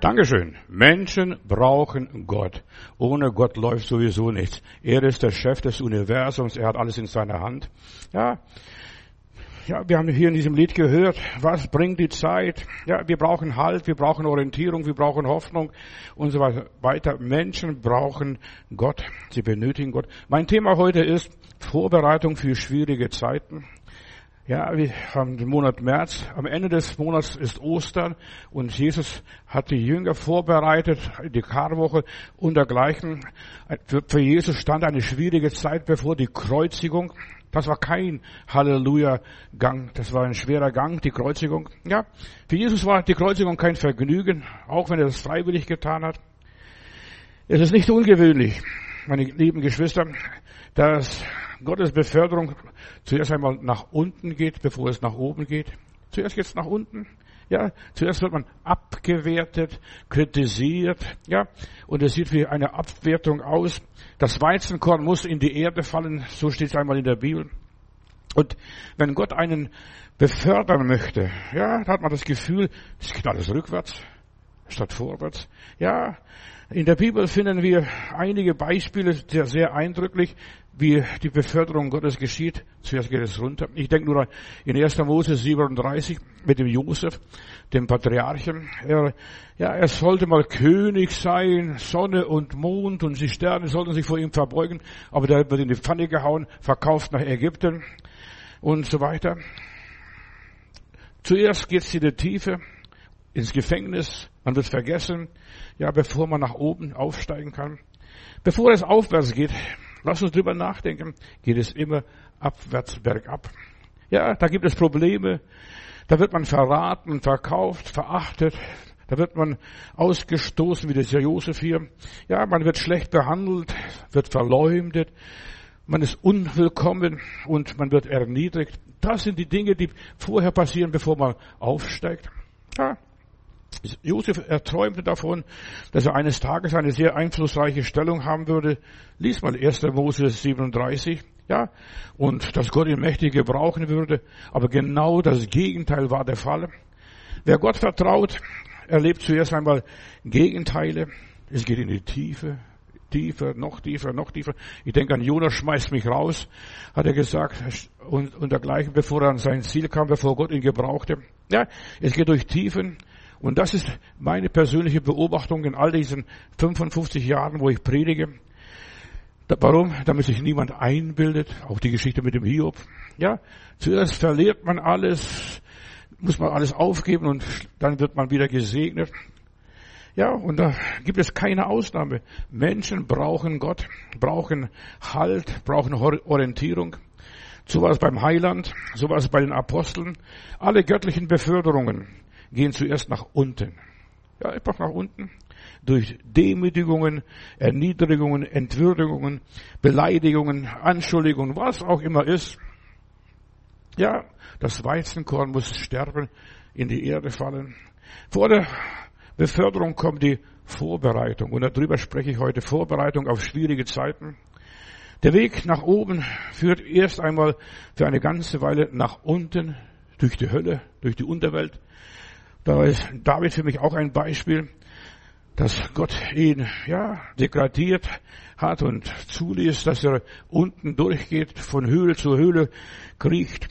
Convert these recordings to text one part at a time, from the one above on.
Dankeschön. Menschen brauchen Gott. Ohne Gott läuft sowieso nichts. Er ist der Chef des Universums. Er hat alles in seiner Hand. Ja. Ja, wir haben hier in diesem Lied gehört, was bringt die Zeit? Ja, wir brauchen Halt, wir brauchen Orientierung, wir brauchen Hoffnung und so weiter. Menschen brauchen Gott. Sie benötigen Gott. Mein Thema heute ist Vorbereitung für schwierige Zeiten. Ja, wir haben den Monat März. Am Ende des Monats ist Ostern und Jesus hat die Jünger vorbereitet, die Karwoche und dergleichen. Für Jesus stand eine schwierige Zeit bevor, die Kreuzigung. Das war kein Halleluja-Gang. Das war ein schwerer Gang, die Kreuzigung. Ja, für Jesus war die Kreuzigung kein Vergnügen, auch wenn er das freiwillig getan hat. Es ist nicht ungewöhnlich, meine lieben Geschwister, dass Gottes Beförderung zuerst einmal nach unten geht, bevor es nach oben geht. Zuerst geht es nach unten. Ja, zuerst wird man abgewertet, kritisiert, ja, und es sieht wie eine Abwertung aus. Das Weizenkorn muss in die Erde fallen, so steht es einmal in der Bibel. Und wenn Gott einen befördern möchte, ja, dann hat man das Gefühl, es geht alles rückwärts statt vorwärts. Ja, in der Bibel finden wir einige Beispiele, sehr, sehr eindrücklich, wie die Beförderung Gottes geschieht. Zuerst geht es runter. Ich denke nur in 1. Mose 37 mit dem Josef, dem Patriarchen. Er, ja, er sollte mal König sein, Sonne und Mond und die Sterne sollten sich vor ihm verbeugen, aber der wird in die Pfanne gehauen, verkauft nach Ägypten und so weiter. Zuerst geht es in die Tiefe, ins Gefängnis, man wird vergessen, ja, bevor man nach oben aufsteigen kann. Bevor es aufwärts geht, lass uns drüber nachdenken, geht es immer abwärts bergab. Ja, da gibt es Probleme, da wird man verraten, verkauft, verachtet, da wird man ausgestoßen, wie das Josef hier. Ja, man wird schlecht behandelt, wird verleumdet, man ist unwillkommen und man wird erniedrigt. Das sind die Dinge, die vorher passieren, bevor man aufsteigt. Ja, Josef erträumte davon, dass er eines Tages eine sehr einflussreiche Stellung haben würde. Lies mal 1. Mose 37, ja, und dass Gott ihn mächtig gebrauchen würde. Aber genau das Gegenteil war der Fall. Wer Gott vertraut, erlebt zuerst einmal Gegenteile. Es geht in die Tiefe, tiefer, noch tiefer, noch tiefer. Ich denke an Jonas schmeißt mich raus, hat er gesagt, und, und dergleichen, bevor er an sein Ziel kam, bevor Gott ihn gebrauchte. Ja, es geht durch Tiefen. Und das ist meine persönliche Beobachtung in all diesen 55 Jahren, wo ich predige. Warum? Damit sich niemand einbildet. Auch die Geschichte mit dem Hiob. Ja, zuerst verliert man alles, muss man alles aufgeben und dann wird man wieder gesegnet. Ja, und da gibt es keine Ausnahme. Menschen brauchen Gott, brauchen Halt, brauchen Orientierung. So war es beim Heiland, so war es bei den Aposteln. Alle göttlichen Beförderungen gehen zuerst nach unten. Ja, einfach nach unten. Durch Demütigungen, Erniedrigungen, Entwürdigungen, Beleidigungen, Anschuldigungen, was auch immer ist. Ja, das Weizenkorn muss sterben, in die Erde fallen. Vor der Beförderung kommt die Vorbereitung. Und darüber spreche ich heute. Vorbereitung auf schwierige Zeiten. Der Weg nach oben führt erst einmal für eine ganze Weile nach unten, durch die Hölle, durch die Unterwelt. Da ist David für mich auch ein Beispiel, dass Gott ihn, ja, degradiert hat und zuließ, dass er unten durchgeht, von Höhle zu Höhle kriecht.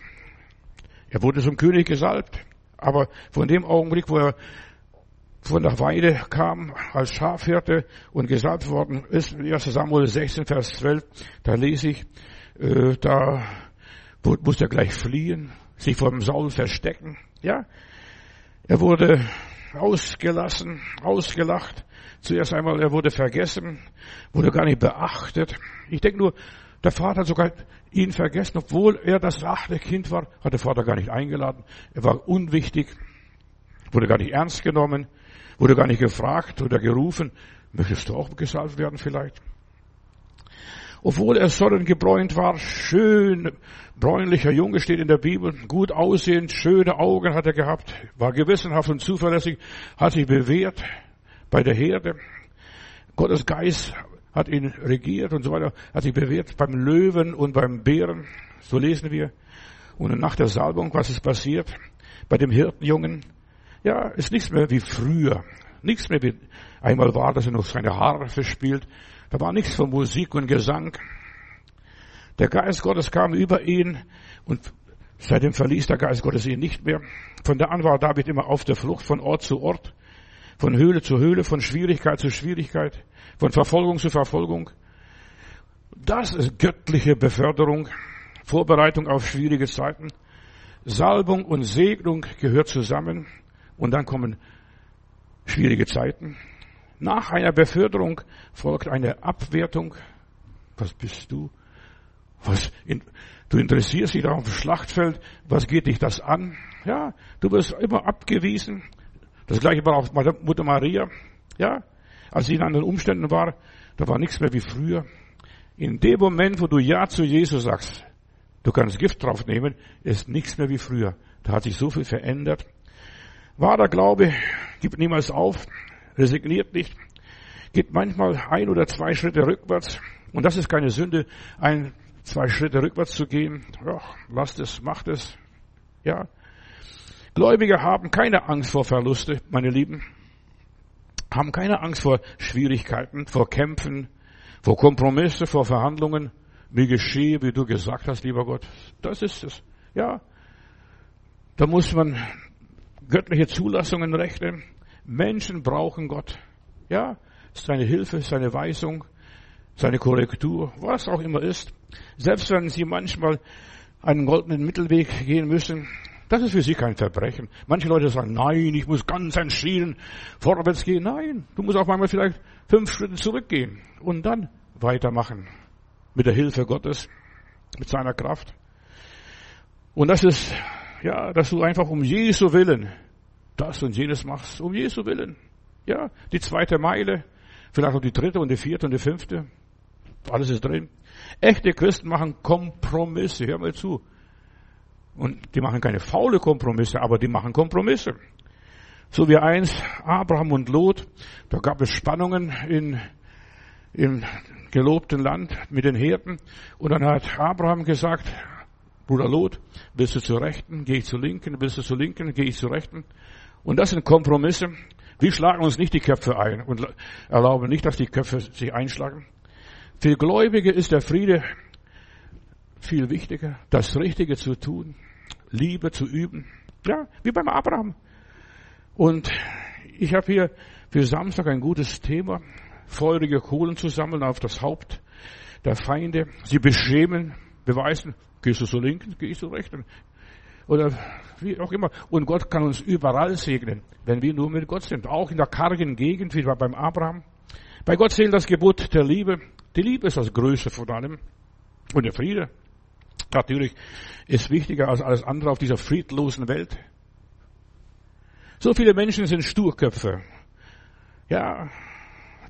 Er wurde zum König gesalbt. Aber von dem Augenblick, wo er von der Weide kam als Schafhirte und gesalbt worden ist, 1 Samuel 16, Vers 12, da lese ich, äh, da muss er gleich fliehen, sich vor dem Saul verstecken. Ja, er wurde ausgelassen, ausgelacht. Zuerst einmal, er wurde vergessen, wurde gar nicht beachtet. Ich denke nur, der Vater hat sogar ihn vergessen, obwohl er das achte Kind war, hat der Vater gar nicht eingeladen. Er war unwichtig, wurde gar nicht ernst genommen, wurde gar nicht gefragt oder gerufen, möchtest du auch gesalbt werden vielleicht? Obwohl er sonnengebräunt war, schön bräunlicher Junge steht in der Bibel, gut aussehend, schöne Augen hat er gehabt, war gewissenhaft und zuverlässig, hat sich bewährt bei der Herde. Gottes Geist hat ihn regiert und so weiter, hat sich bewährt beim Löwen und beim Bären, so lesen wir. Und nach der Salbung, was ist passiert? Bei dem Hirtenjungen, ja, ist nichts mehr wie früher. Nichts mehr wie einmal war, dass er noch seine Harfe spielt. Da war nichts von Musik und Gesang. Der Geist Gottes kam über ihn und seitdem verließ der Geist Gottes ihn nicht mehr. Von da an war David immer auf der Flucht von Ort zu Ort, von Höhle zu Höhle, von Schwierigkeit zu Schwierigkeit, von Verfolgung zu Verfolgung. Das ist göttliche Beförderung, Vorbereitung auf schwierige Zeiten. Salbung und Segnung gehört zusammen und dann kommen schwierige Zeiten. Nach einer Beförderung folgt eine Abwertung. Was bist du? Was, in, du interessierst dich auf dem Schlachtfeld. Was geht dich das an? Ja, du wirst immer abgewiesen. Das gleiche war auch Mutter Maria. Ja, als sie in anderen Umständen war, da war nichts mehr wie früher. In dem Moment, wo du Ja zu Jesus sagst, du kannst Gift draufnehmen, ist nichts mehr wie früher. Da hat sich so viel verändert. Wahrer Glaube gibt niemals auf, resigniert nicht, geht manchmal ein oder zwei Schritte rückwärts. Und das ist keine Sünde, ein zwei Schritte rückwärts zu gehen. Ja, lasst es, macht es. Ja. Gläubige haben keine Angst vor Verluste, meine Lieben. Haben keine Angst vor Schwierigkeiten, vor Kämpfen, vor Kompromisse, vor Verhandlungen. Wie geschehe, wie du gesagt hast, lieber Gott. Das ist es. Ja. Da muss man göttliche Zulassungen rechnen. Menschen brauchen Gott. Ja. Seine Hilfe, seine Weisung, seine Korrektur, was auch immer ist. Selbst wenn sie manchmal einen goldenen Mittelweg gehen müssen, das ist für sie kein Verbrechen. Manche Leute sagen, nein, ich muss ganz entschieden vorwärts gehen. Nein, du musst auch manchmal vielleicht fünf Schritte zurückgehen und dann weitermachen. Mit der Hilfe Gottes, mit seiner Kraft. Und das ist, ja, dass du einfach um Jesu Willen das und jenes machst. Um Jesu Willen. Ja, die zweite Meile, vielleicht auch die dritte und die vierte und die fünfte. Alles ist drin. Echte Christen machen Kompromisse. Hör mal zu. Und die machen keine faule Kompromisse, aber die machen Kompromisse. So wie eins Abraham und Lot, da gab es Spannungen in, im gelobten Land mit den Hirten. Und dann hat Abraham gesagt, Bruder Lot, willst du zur Rechten, gehe ich zur Linken, willst du zur Linken, gehe ich zur Rechten. Und das sind Kompromisse. Wir schlagen uns nicht die Köpfe ein und erlauben nicht, dass die Köpfe sich einschlagen. Für Gläubige ist der Friede viel wichtiger, das Richtige zu tun, Liebe zu üben. Ja, wie beim Abraham. Und ich habe hier für Samstag ein gutes Thema, feurige Kohlen zu sammeln auf das Haupt der Feinde, sie beschämen, beweisen, gehst du zur Linken, gehst du zur Rechten. Oder wie auch immer. Und Gott kann uns überall segnen, wenn wir nur mit Gott sind. Auch in der kargen Gegend, wie beim Abraham. Bei Gott zählt das Gebot der Liebe. Die Liebe ist das Größte von allem. Und der Friede. Natürlich ist wichtiger als alles andere auf dieser friedlosen Welt. So viele Menschen sind Sturköpfe. Ja,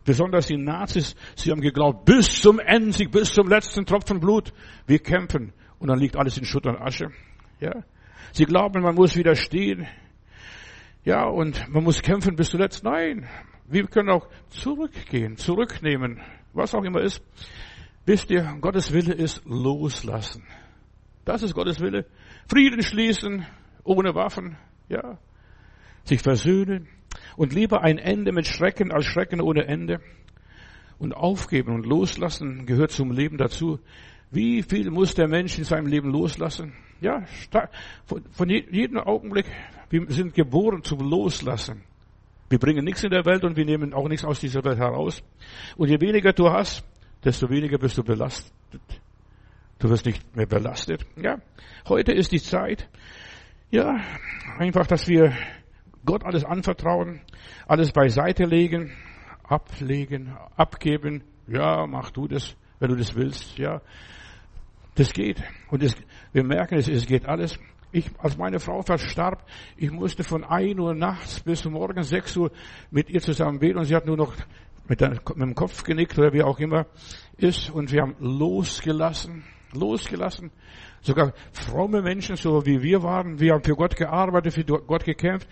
besonders die Nazis, sie haben geglaubt, bis zum Ende, bis zum letzten Tropfen Blut, wir kämpfen. Und dann liegt alles in Schutt und Asche. Ja, sie glauben, man muss widerstehen. Ja, und man muss kämpfen bis zuletzt. Nein, wir können auch zurückgehen, zurücknehmen, was auch immer ist. Wisst ihr, Gottes Wille ist loslassen. Das ist Gottes Wille. Frieden schließen, ohne Waffen, ja. Sich versöhnen und lieber ein Ende mit Schrecken als Schrecken ohne Ende. Und aufgeben und loslassen gehört zum Leben dazu. Wie viel muss der Mensch in seinem Leben loslassen? Ja, von jedem Augenblick, wir sind geboren zum Loslassen. Wir bringen nichts in der Welt und wir nehmen auch nichts aus dieser Welt heraus. Und je weniger du hast, desto weniger bist du belastet. Du wirst nicht mehr belastet. Ja, heute ist die Zeit, ja, einfach, dass wir Gott alles anvertrauen, alles beiseite legen, ablegen, abgeben. Ja, mach du das, wenn du das willst. Ja, das geht. Und es, wir merken, es, es geht alles. Ich, als meine Frau verstarb, ich musste von 1 Uhr nachts bis morgen 6 Uhr mit ihr zusammen beten und sie hat nur noch mit, der, mit dem Kopf genickt oder wie auch immer ist und wir haben losgelassen losgelassen. Sogar fromme Menschen, so wie wir waren, wir haben für Gott gearbeitet, für Gott gekämpft.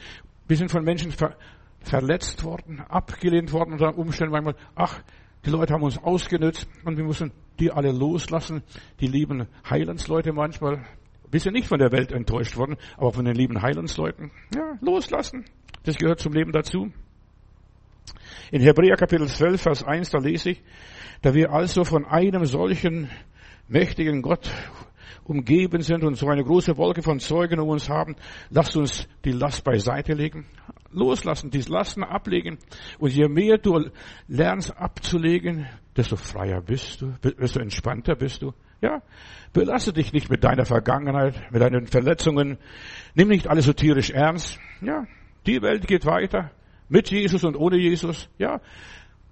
Wir sind von Menschen ver verletzt worden, abgelehnt worden unter Umständen manchmal. Ach, die Leute haben uns ausgenützt und wir müssen die alle loslassen. Die lieben Heilandsleute manchmal. Sind nicht von der Welt enttäuscht worden, aber von den lieben Heilandsleuten. Ja, loslassen. Das gehört zum Leben dazu. In Hebräer Kapitel 12, Vers 1, da lese ich, da wir also von einem solchen mächtigen Gott umgeben sind und so eine große Wolke von Zeugen um uns haben, lasst uns die Last beiseite legen. Loslassen, die Lasten ablegen. Und je mehr du lernst abzulegen, desto freier bist du, desto entspannter bist du. Ja, belasse dich nicht mit deiner Vergangenheit, mit deinen Verletzungen. Nimm nicht alles so tierisch ernst. Ja, die Welt geht weiter. Mit Jesus und ohne Jesus. Ja,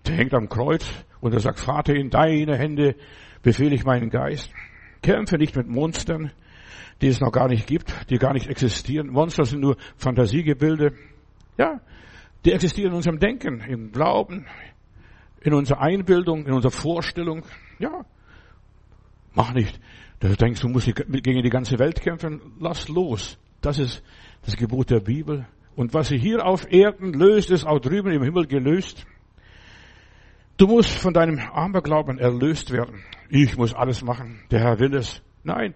der hängt am Kreuz und er sagt, Vater, in deine Hände befehle ich meinen Geist. Kämpfe nicht mit Monstern, die es noch gar nicht gibt, die gar nicht existieren. Monster sind nur Fantasiegebilde. Ja, die existieren in unserem Denken, im Glauben, in unserer Einbildung, in unserer Vorstellung. Ja, mach nicht. Du denkst, du musst gegen die ganze Welt kämpfen. Lass los. Das ist das Gebot der Bibel. Und was sie hier auf Erden löst, ist auch drüben im Himmel gelöst. Du musst von deinem Aberglauben erlöst werden. Ich muss alles machen. Der Herr will es. Nein,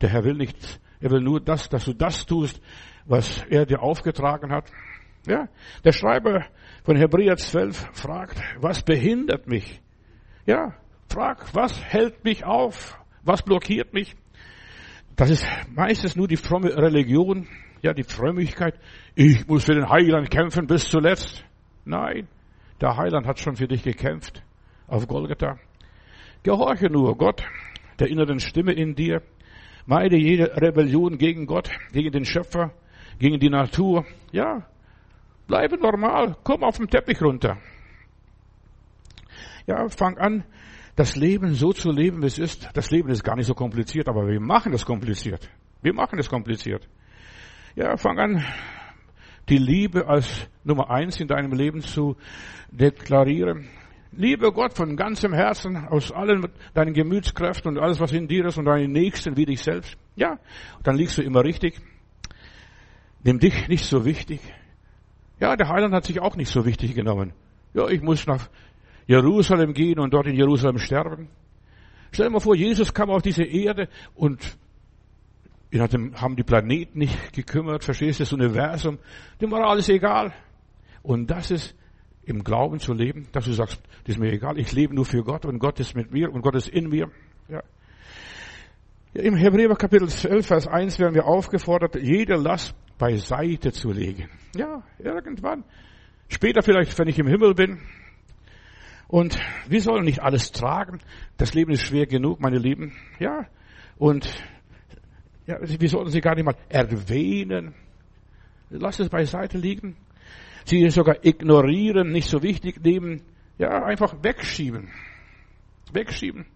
der Herr will nichts. Er will nur das, dass du das tust, was er dir aufgetragen hat. Ja, der Schreiber von Hebräer 12 fragt, was behindert mich? Ja, frag, was hält mich auf? Was blockiert mich? Das ist meistens nur die fromme Religion, ja, die Frömmigkeit. Ich muss für den Heiland kämpfen bis zuletzt. Nein, der Heiland hat schon für dich gekämpft auf Golgatha. Gehorche nur Gott, der inneren Stimme in dir. Meide jede Rebellion gegen Gott, gegen den Schöpfer, gegen die Natur. Ja, bleibe normal, komm auf den Teppich runter. Ja, fang an, das Leben so zu leben, wie es ist. Das Leben ist gar nicht so kompliziert, aber wir machen es kompliziert. Wir machen es kompliziert. Ja, fang an, die Liebe als Nummer eins in deinem Leben zu deklarieren. Liebe Gott von ganzem Herzen, aus allen deinen Gemütskräften und alles, was in dir ist und deinen Nächsten wie dich selbst. Ja, dann liegst du immer richtig. Nimm dich nicht so wichtig. Ja, der Heiland hat sich auch nicht so wichtig genommen. Ja, ich muss nach Jerusalem gehen und dort in Jerusalem sterben. Stell dir mal vor, Jesus kam auf diese Erde und ihn haben die Planeten nicht gekümmert, verstehst du, das Universum, dem war alles egal. Und das ist im Glauben zu leben, dass du sagst, das ist mir egal, ich lebe nur für Gott und Gott ist mit mir und Gott ist in mir. Ja, Im Hebräer Kapitel 12, Vers 1 werden wir aufgefordert, jede Last beiseite zu legen. Ja, irgendwann. Später vielleicht, wenn ich im Himmel bin. Und wir sollen nicht alles tragen. Das Leben ist schwer genug, meine Lieben. Ja. Und ja, wir sollten sie gar nicht mal erwähnen. Lass es beiseite liegen. Sie sogar ignorieren, nicht so wichtig nehmen. Ja, einfach wegschieben. Wegschieben.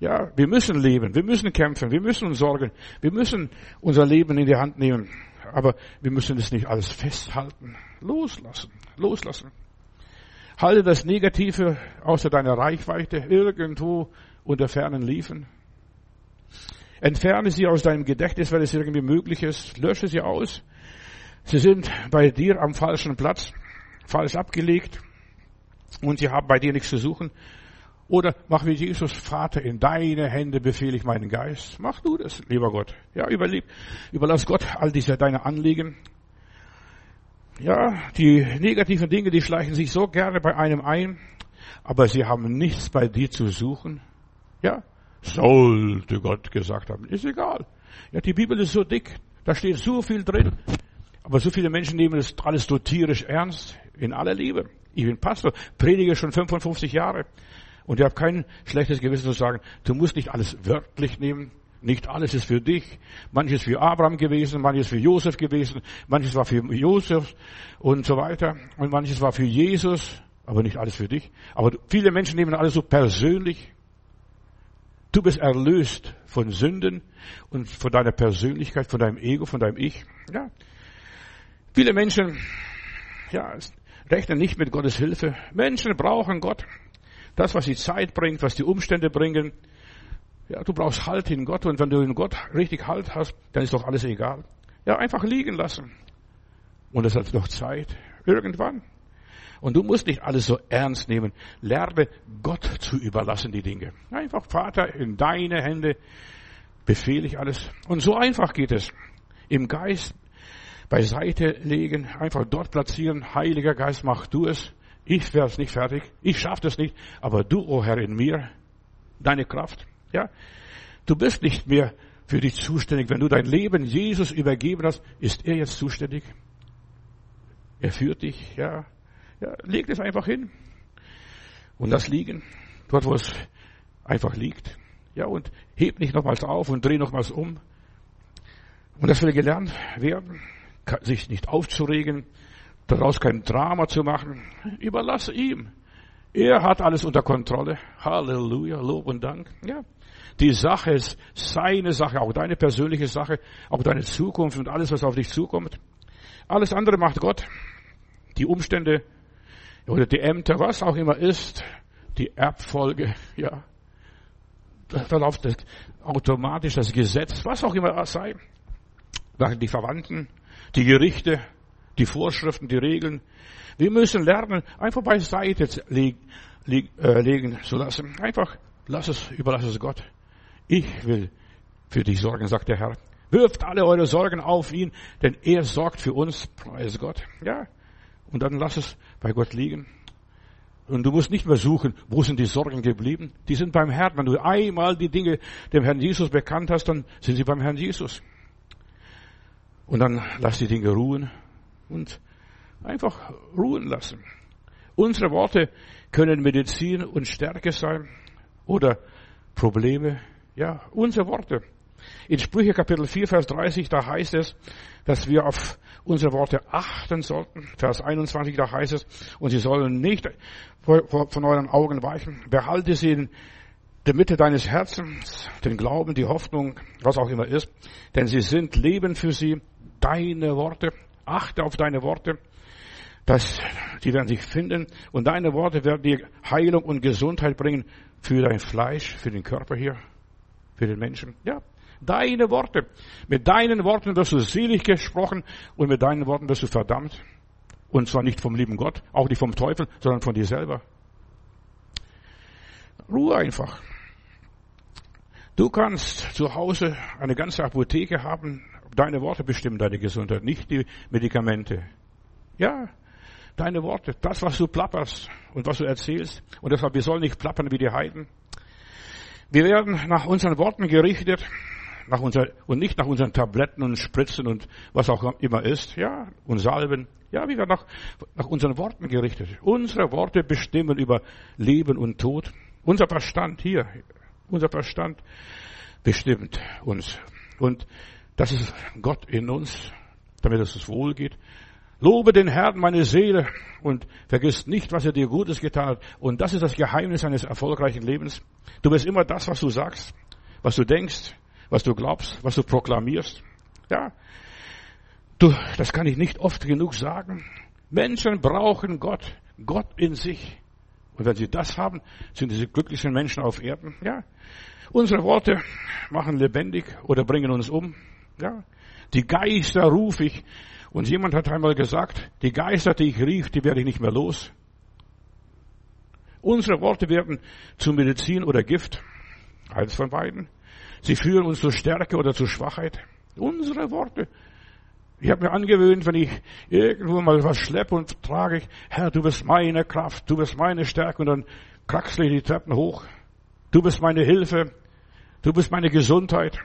Ja, wir müssen leben, wir müssen kämpfen, wir müssen uns sorgen, wir müssen unser Leben in die Hand nehmen. Aber wir müssen es nicht alles festhalten. Loslassen, loslassen. Halte das Negative außer deiner Reichweite irgendwo unter fernen Liefen. Entferne sie aus deinem Gedächtnis, weil es irgendwie möglich ist. Lösche sie aus. Sie sind bei dir am falschen Platz, falsch abgelegt und sie haben bei dir nichts zu suchen. Oder mach wie Jesus, Vater, in deine Hände befehle ich meinen Geist. Mach du das, lieber Gott. Ja, überlieb, überlass Gott all diese deine Anliegen. Ja, die negativen Dinge, die schleichen sich so gerne bei einem ein, aber sie haben nichts bei dir zu suchen. Ja, sollte Gott gesagt haben. Ist egal. Ja, die Bibel ist so dick, da steht so viel drin. Aber so viele Menschen nehmen das alles so tierisch ernst, in aller Liebe. Ich bin Pastor, predige schon 55 Jahre. Und ich habe kein schlechtes Gewissen zu sagen, du musst nicht alles wörtlich nehmen. Nicht alles ist für dich. Manches für Abraham gewesen, manches für Josef gewesen, manches war für Josef und so weiter. Und manches war für Jesus, aber nicht alles für dich. Aber viele Menschen nehmen alles so persönlich. Du bist erlöst von Sünden und von deiner Persönlichkeit, von deinem Ego, von deinem Ich. Ja. Viele Menschen, ja, rechnen nicht mit Gottes Hilfe. Menschen brauchen Gott. Das, was die Zeit bringt, was die Umstände bringen. Ja, du brauchst Halt in Gott und wenn du in Gott richtig Halt hast, dann ist doch alles egal. Ja, einfach liegen lassen. Und es hat noch Zeit. Irgendwann. Und du musst nicht alles so ernst nehmen. Lerne Gott zu überlassen, die Dinge. Einfach, Vater, in deine Hände befehle ich alles. Und so einfach geht es. Im Geist beiseite legen, einfach dort platzieren. Heiliger Geist, mach du es. Ich werde es nicht fertig. Ich schaffe das nicht. Aber du, o oh Herr, in mir, deine Kraft. Ja. Du bist nicht mehr für dich zuständig. Wenn du dein Leben Jesus übergeben hast, ist er jetzt zuständig. Er führt dich, ja. Ja, leg es einfach hin. Und lass liegen. Dort, wo es einfach liegt. Ja, und heb nicht nochmals auf und dreh nochmals um. Und das will gelernt werden, sich nicht aufzuregen, daraus kein Drama zu machen. Überlasse ihm. Er hat alles unter Kontrolle. Halleluja, Lob und Dank. Ja. Die Sache ist seine Sache, auch deine persönliche Sache, auch deine Zukunft und alles, was auf dich zukommt. Alles andere macht Gott. Die Umstände oder die Ämter, was auch immer ist, die Erbfolge, ja. Da läuft das automatisch das Gesetz, was auch immer sei. Die Verwandten, die Gerichte, die Vorschriften, die Regeln. Wir müssen lernen, einfach beiseite legen, äh, legen zu lassen. Einfach, lass es, überlass es Gott. Ich will für dich sorgen, sagt der Herr. Wirft alle eure Sorgen auf ihn, denn er sorgt für uns, preis Gott. Ja. Und dann lass es bei Gott liegen. Und du musst nicht mehr suchen, wo sind die Sorgen geblieben? Die sind beim Herrn. Wenn du einmal die Dinge dem Herrn Jesus bekannt hast, dann sind sie beim Herrn Jesus. Und dann lass die Dinge ruhen und einfach ruhen lassen. Unsere Worte können Medizin und Stärke sein oder Probleme. Ja, unsere Worte. In Sprüche Kapitel 4, Vers 30, da heißt es, dass wir auf unsere Worte achten sollten. Vers 21, da heißt es, und sie sollen nicht von euren Augen weichen. Behalte sie in der Mitte deines Herzens, den Glauben, die Hoffnung, was auch immer ist, denn sie sind Leben für sie, deine Worte. Achte auf deine Worte. dass die werden sich finden und deine Worte werden dir Heilung und Gesundheit bringen für dein Fleisch, für den Körper hier, für den Menschen. Ja, Deine Worte. Mit deinen Worten wirst du selig gesprochen und mit deinen Worten wirst du verdammt. Und zwar nicht vom lieben Gott, auch nicht vom Teufel, sondern von dir selber. Ruhe einfach. Du kannst zu Hause eine ganze Apotheke haben. Deine Worte bestimmen deine Gesundheit, nicht die Medikamente. Ja, deine Worte, das, was du plapperst und was du erzählst. Und deshalb, wir sollen nicht plappern wie die Heiden. Wir werden nach unseren Worten gerichtet nach unser, und nicht nach unseren Tabletten und Spritzen und was auch immer ist, ja, und Salben. Ja, wir werden nach, nach unseren Worten gerichtet. Unsere Worte bestimmen über Leben und Tod. Unser Verstand hier, unser Verstand bestimmt uns. Und das ist Gott in uns, damit es uns wohl geht. Lobe den Herrn, meine Seele, und vergiss nicht, was er dir Gutes getan hat. Und das ist das Geheimnis eines erfolgreichen Lebens. Du bist immer das, was du sagst, was du denkst, was du glaubst, was du proklamierst. Ja. Du, das kann ich nicht oft genug sagen. Menschen brauchen Gott, Gott in sich. Und wenn sie das haben, sind diese glücklichen Menschen auf Erden. Ja. Unsere Worte machen lebendig oder bringen uns um. Ja. Die Geister rufe ich. Und jemand hat einmal gesagt, die Geister, die ich rief, die werde ich nicht mehr los. Unsere Worte werden zu Medizin oder Gift. Eins von beiden. Sie führen uns zur Stärke oder zur Schwachheit. Unsere Worte. Ich habe mir angewöhnt, wenn ich irgendwo mal was schleppe und trage ich, Herr, du bist meine Kraft, du bist meine Stärke und dann kraxle ich die Treppen hoch. Du bist meine Hilfe, du bist meine Gesundheit.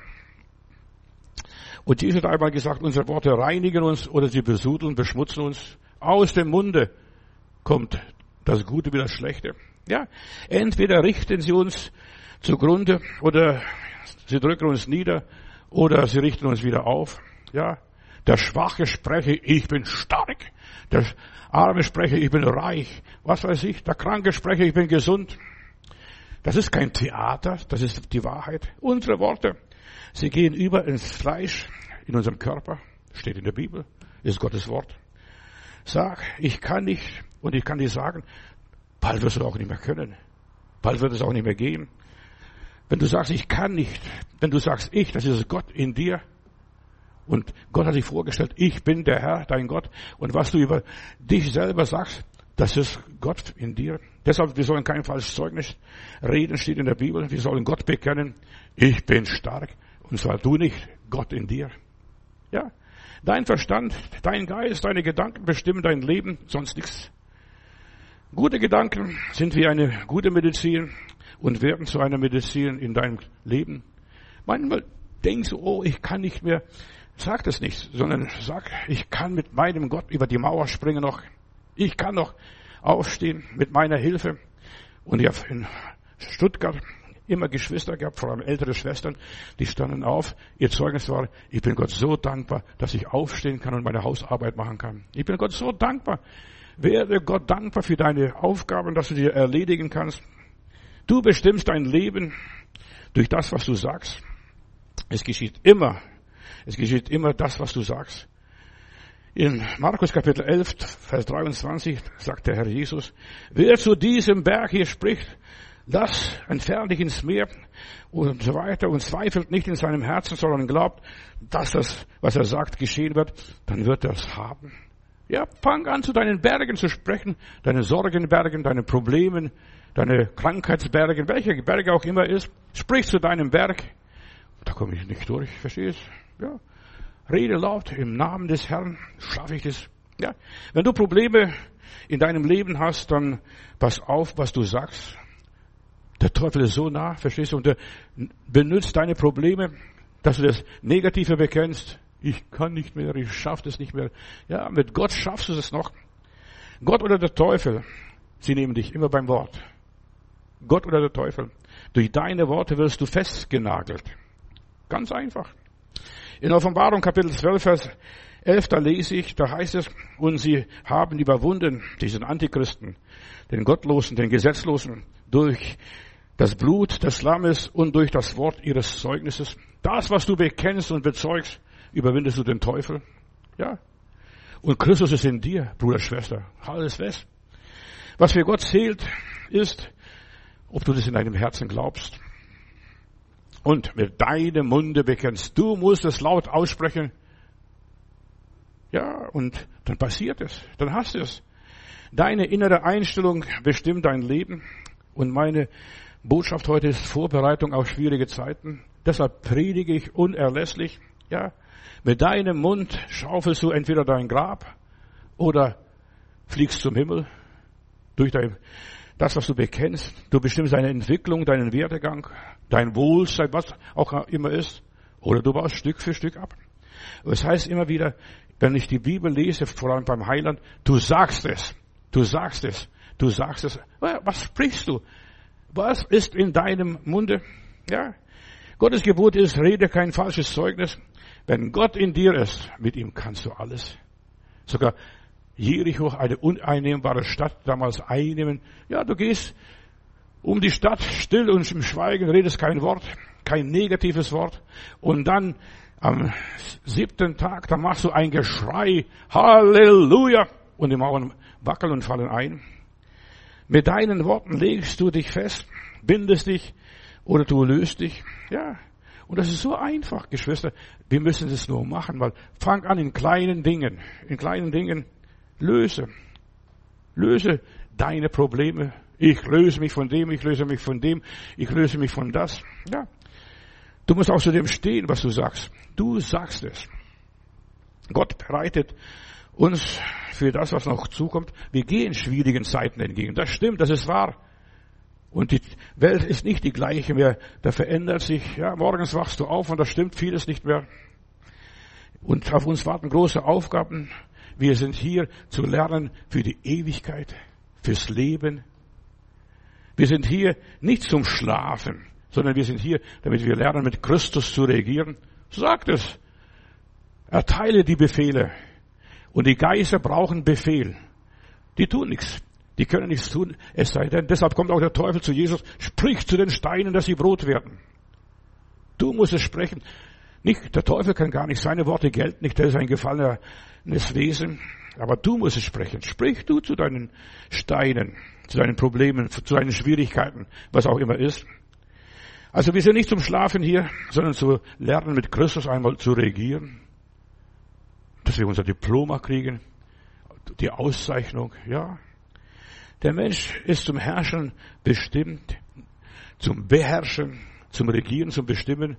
Und Jesus hat einmal gesagt, unsere Worte reinigen uns oder sie besudeln, beschmutzen uns. Aus dem Munde kommt das Gute wie das Schlechte. Ja, entweder richten sie uns zugrunde oder Sie drücken uns nieder oder sie richten uns wieder auf. Ja, der Schwache spreche, ich bin stark. Der Arme spreche, ich bin reich. Was weiß ich. Der Kranke spreche, ich bin gesund. Das ist kein Theater, das ist die Wahrheit. Unsere Worte, sie gehen über ins Fleisch, in unserem Körper. Steht in der Bibel, ist Gottes Wort. Sag, ich kann nicht und ich kann dir sagen, bald wirst du auch nicht mehr können. Bald wird es auch nicht mehr gehen. Wenn du sagst, ich kann nicht, wenn du sagst, ich, das ist Gott in dir. Und Gott hat sich vorgestellt, ich bin der Herr, dein Gott. Und was du über dich selber sagst, das ist Gott in dir. Deshalb, wir sollen kein falsches Zeugnis reden, steht in der Bibel. Wir sollen Gott bekennen, ich bin stark. Und zwar du nicht, Gott in dir. Ja. Dein Verstand, dein Geist, deine Gedanken bestimmen dein Leben, sonst nichts. Gute Gedanken sind wie eine gute Medizin und werden zu einer Medizin in deinem Leben. Manchmal denkst du, oh, ich kann nicht mehr. Sag das nicht, sondern sag, ich kann mit meinem Gott über die Mauer springen noch. Ich kann noch aufstehen mit meiner Hilfe. Und ich habe in Stuttgart immer Geschwister gehabt, vor allem ältere Schwestern, die standen auf. Ihr Zeugnis war, ich bin Gott so dankbar, dass ich aufstehen kann und meine Hausarbeit machen kann. Ich bin Gott so dankbar. Werde Gott dankbar für deine Aufgaben, dass du dir erledigen kannst. Du bestimmst dein Leben durch das, was du sagst. Es geschieht immer, es geschieht immer das, was du sagst. In Markus Kapitel 11, Vers 23 sagt der Herr Jesus, wer zu diesem Berg hier spricht, lass entferne dich ins Meer und so weiter und zweifelt nicht in seinem Herzen, sondern glaubt, dass das, was er sagt, geschehen wird, dann wird er es haben. Ja, fang an zu deinen Bergen zu sprechen, deine Sorgenbergen, deine Problemen, deine Krankheitsbergen, welche Berge auch immer ist. Sprich zu deinem Berg. Da komme ich nicht durch, verstehst? Ja. Rede laut im Namen des Herrn, schaffe ich das. Ja. Wenn du Probleme in deinem Leben hast, dann pass auf, was du sagst. Der Teufel ist so nah, verstehst du? Und er benutzt deine Probleme, dass du das Negative bekennst. Ich kann nicht mehr, ich schaffe das nicht mehr. Ja, mit Gott schaffst du es noch. Gott oder der Teufel, sie nehmen dich immer beim Wort. Gott oder der Teufel. Durch deine Worte wirst du festgenagelt. Ganz einfach. In Offenbarung Kapitel 12, Vers 11, da lese ich, da heißt es, und sie haben überwunden, diesen Antichristen, den Gottlosen, den Gesetzlosen, durch das Blut des Lammes und durch das Wort ihres Zeugnisses. Das, was du bekennst und bezeugst, überwindest du den Teufel. Ja. Und Christus ist in dir, Bruder, Schwester. Alles fest. Was für Gott zählt, ist, ob du das in deinem Herzen glaubst. Und mit deinem Munde bekennst. Du musst es laut aussprechen. Ja, und dann passiert es. Dann hast du es. Deine innere Einstellung bestimmt dein Leben. Und meine Botschaft heute ist Vorbereitung auf schwierige Zeiten. Deshalb predige ich unerlässlich. Ja, mit deinem Mund schaufelst du entweder dein Grab oder fliegst zum Himmel durch dein, das, was du bekennst. Du bestimmst deine Entwicklung, deinen Werdegang, dein Wohlsein, was auch immer ist. Oder du baust Stück für Stück ab. Es heißt immer wieder, wenn ich die Bibel lese, vor allem beim Heiland, du sagst es. Du sagst es. Du sagst es. Was sprichst du? Was ist in deinem Munde? Ja. Gottes Gebot ist, rede kein falsches Zeugnis. Wenn Gott in dir ist, mit ihm kannst du alles. Sogar Jericho, eine uneinnehmbare Stadt, damals einnehmen. Ja, du gehst um die Stadt still und im Schweigen, redest kein Wort, kein negatives Wort. Und dann am siebten Tag, da machst du ein Geschrei, Halleluja! Und die Mauern wackeln und fallen ein. Mit deinen Worten legst du dich fest, bindest dich oder du löst dich. Ja, und das ist so einfach, Geschwister. Wir müssen es nur machen, weil fang an in kleinen Dingen, in kleinen Dingen löse. Löse deine Probleme. Ich löse mich von dem, ich löse mich von dem, ich löse mich von das. Ja. Du musst auch zu dem stehen, was du sagst. Du sagst es. Gott bereitet uns für das, was noch zukommt. Wir gehen schwierigen Zeiten entgegen. Das stimmt, das ist wahr. Und die Welt ist nicht die gleiche mehr. Da verändert sich. Ja, morgens wachst du auf und da stimmt vieles nicht mehr. Und auf uns warten große Aufgaben. Wir sind hier zu lernen für die Ewigkeit, fürs Leben. Wir sind hier nicht zum Schlafen, sondern wir sind hier, damit wir lernen, mit Christus zu regieren. Sagt es. Erteile die Befehle. Und die Geister brauchen Befehl. Die tun nichts. Die können nichts tun, es sei denn, deshalb kommt auch der Teufel zu Jesus, sprich zu den Steinen, dass sie Brot werden. Du musst es sprechen. Nicht, der Teufel kann gar nicht, seine Worte gelten nicht, der ist ein gefallenes Wesen. Aber du musst es sprechen. Sprich du zu deinen Steinen, zu deinen Problemen, zu deinen Schwierigkeiten, was auch immer ist. Also wir sind nicht zum Schlafen hier, sondern zu lernen, mit Christus einmal zu regieren. Dass wir unser Diploma kriegen, die Auszeichnung, ja. Der Mensch ist zum Herrschen bestimmt, zum Beherrschen, zum Regieren, zum Bestimmen.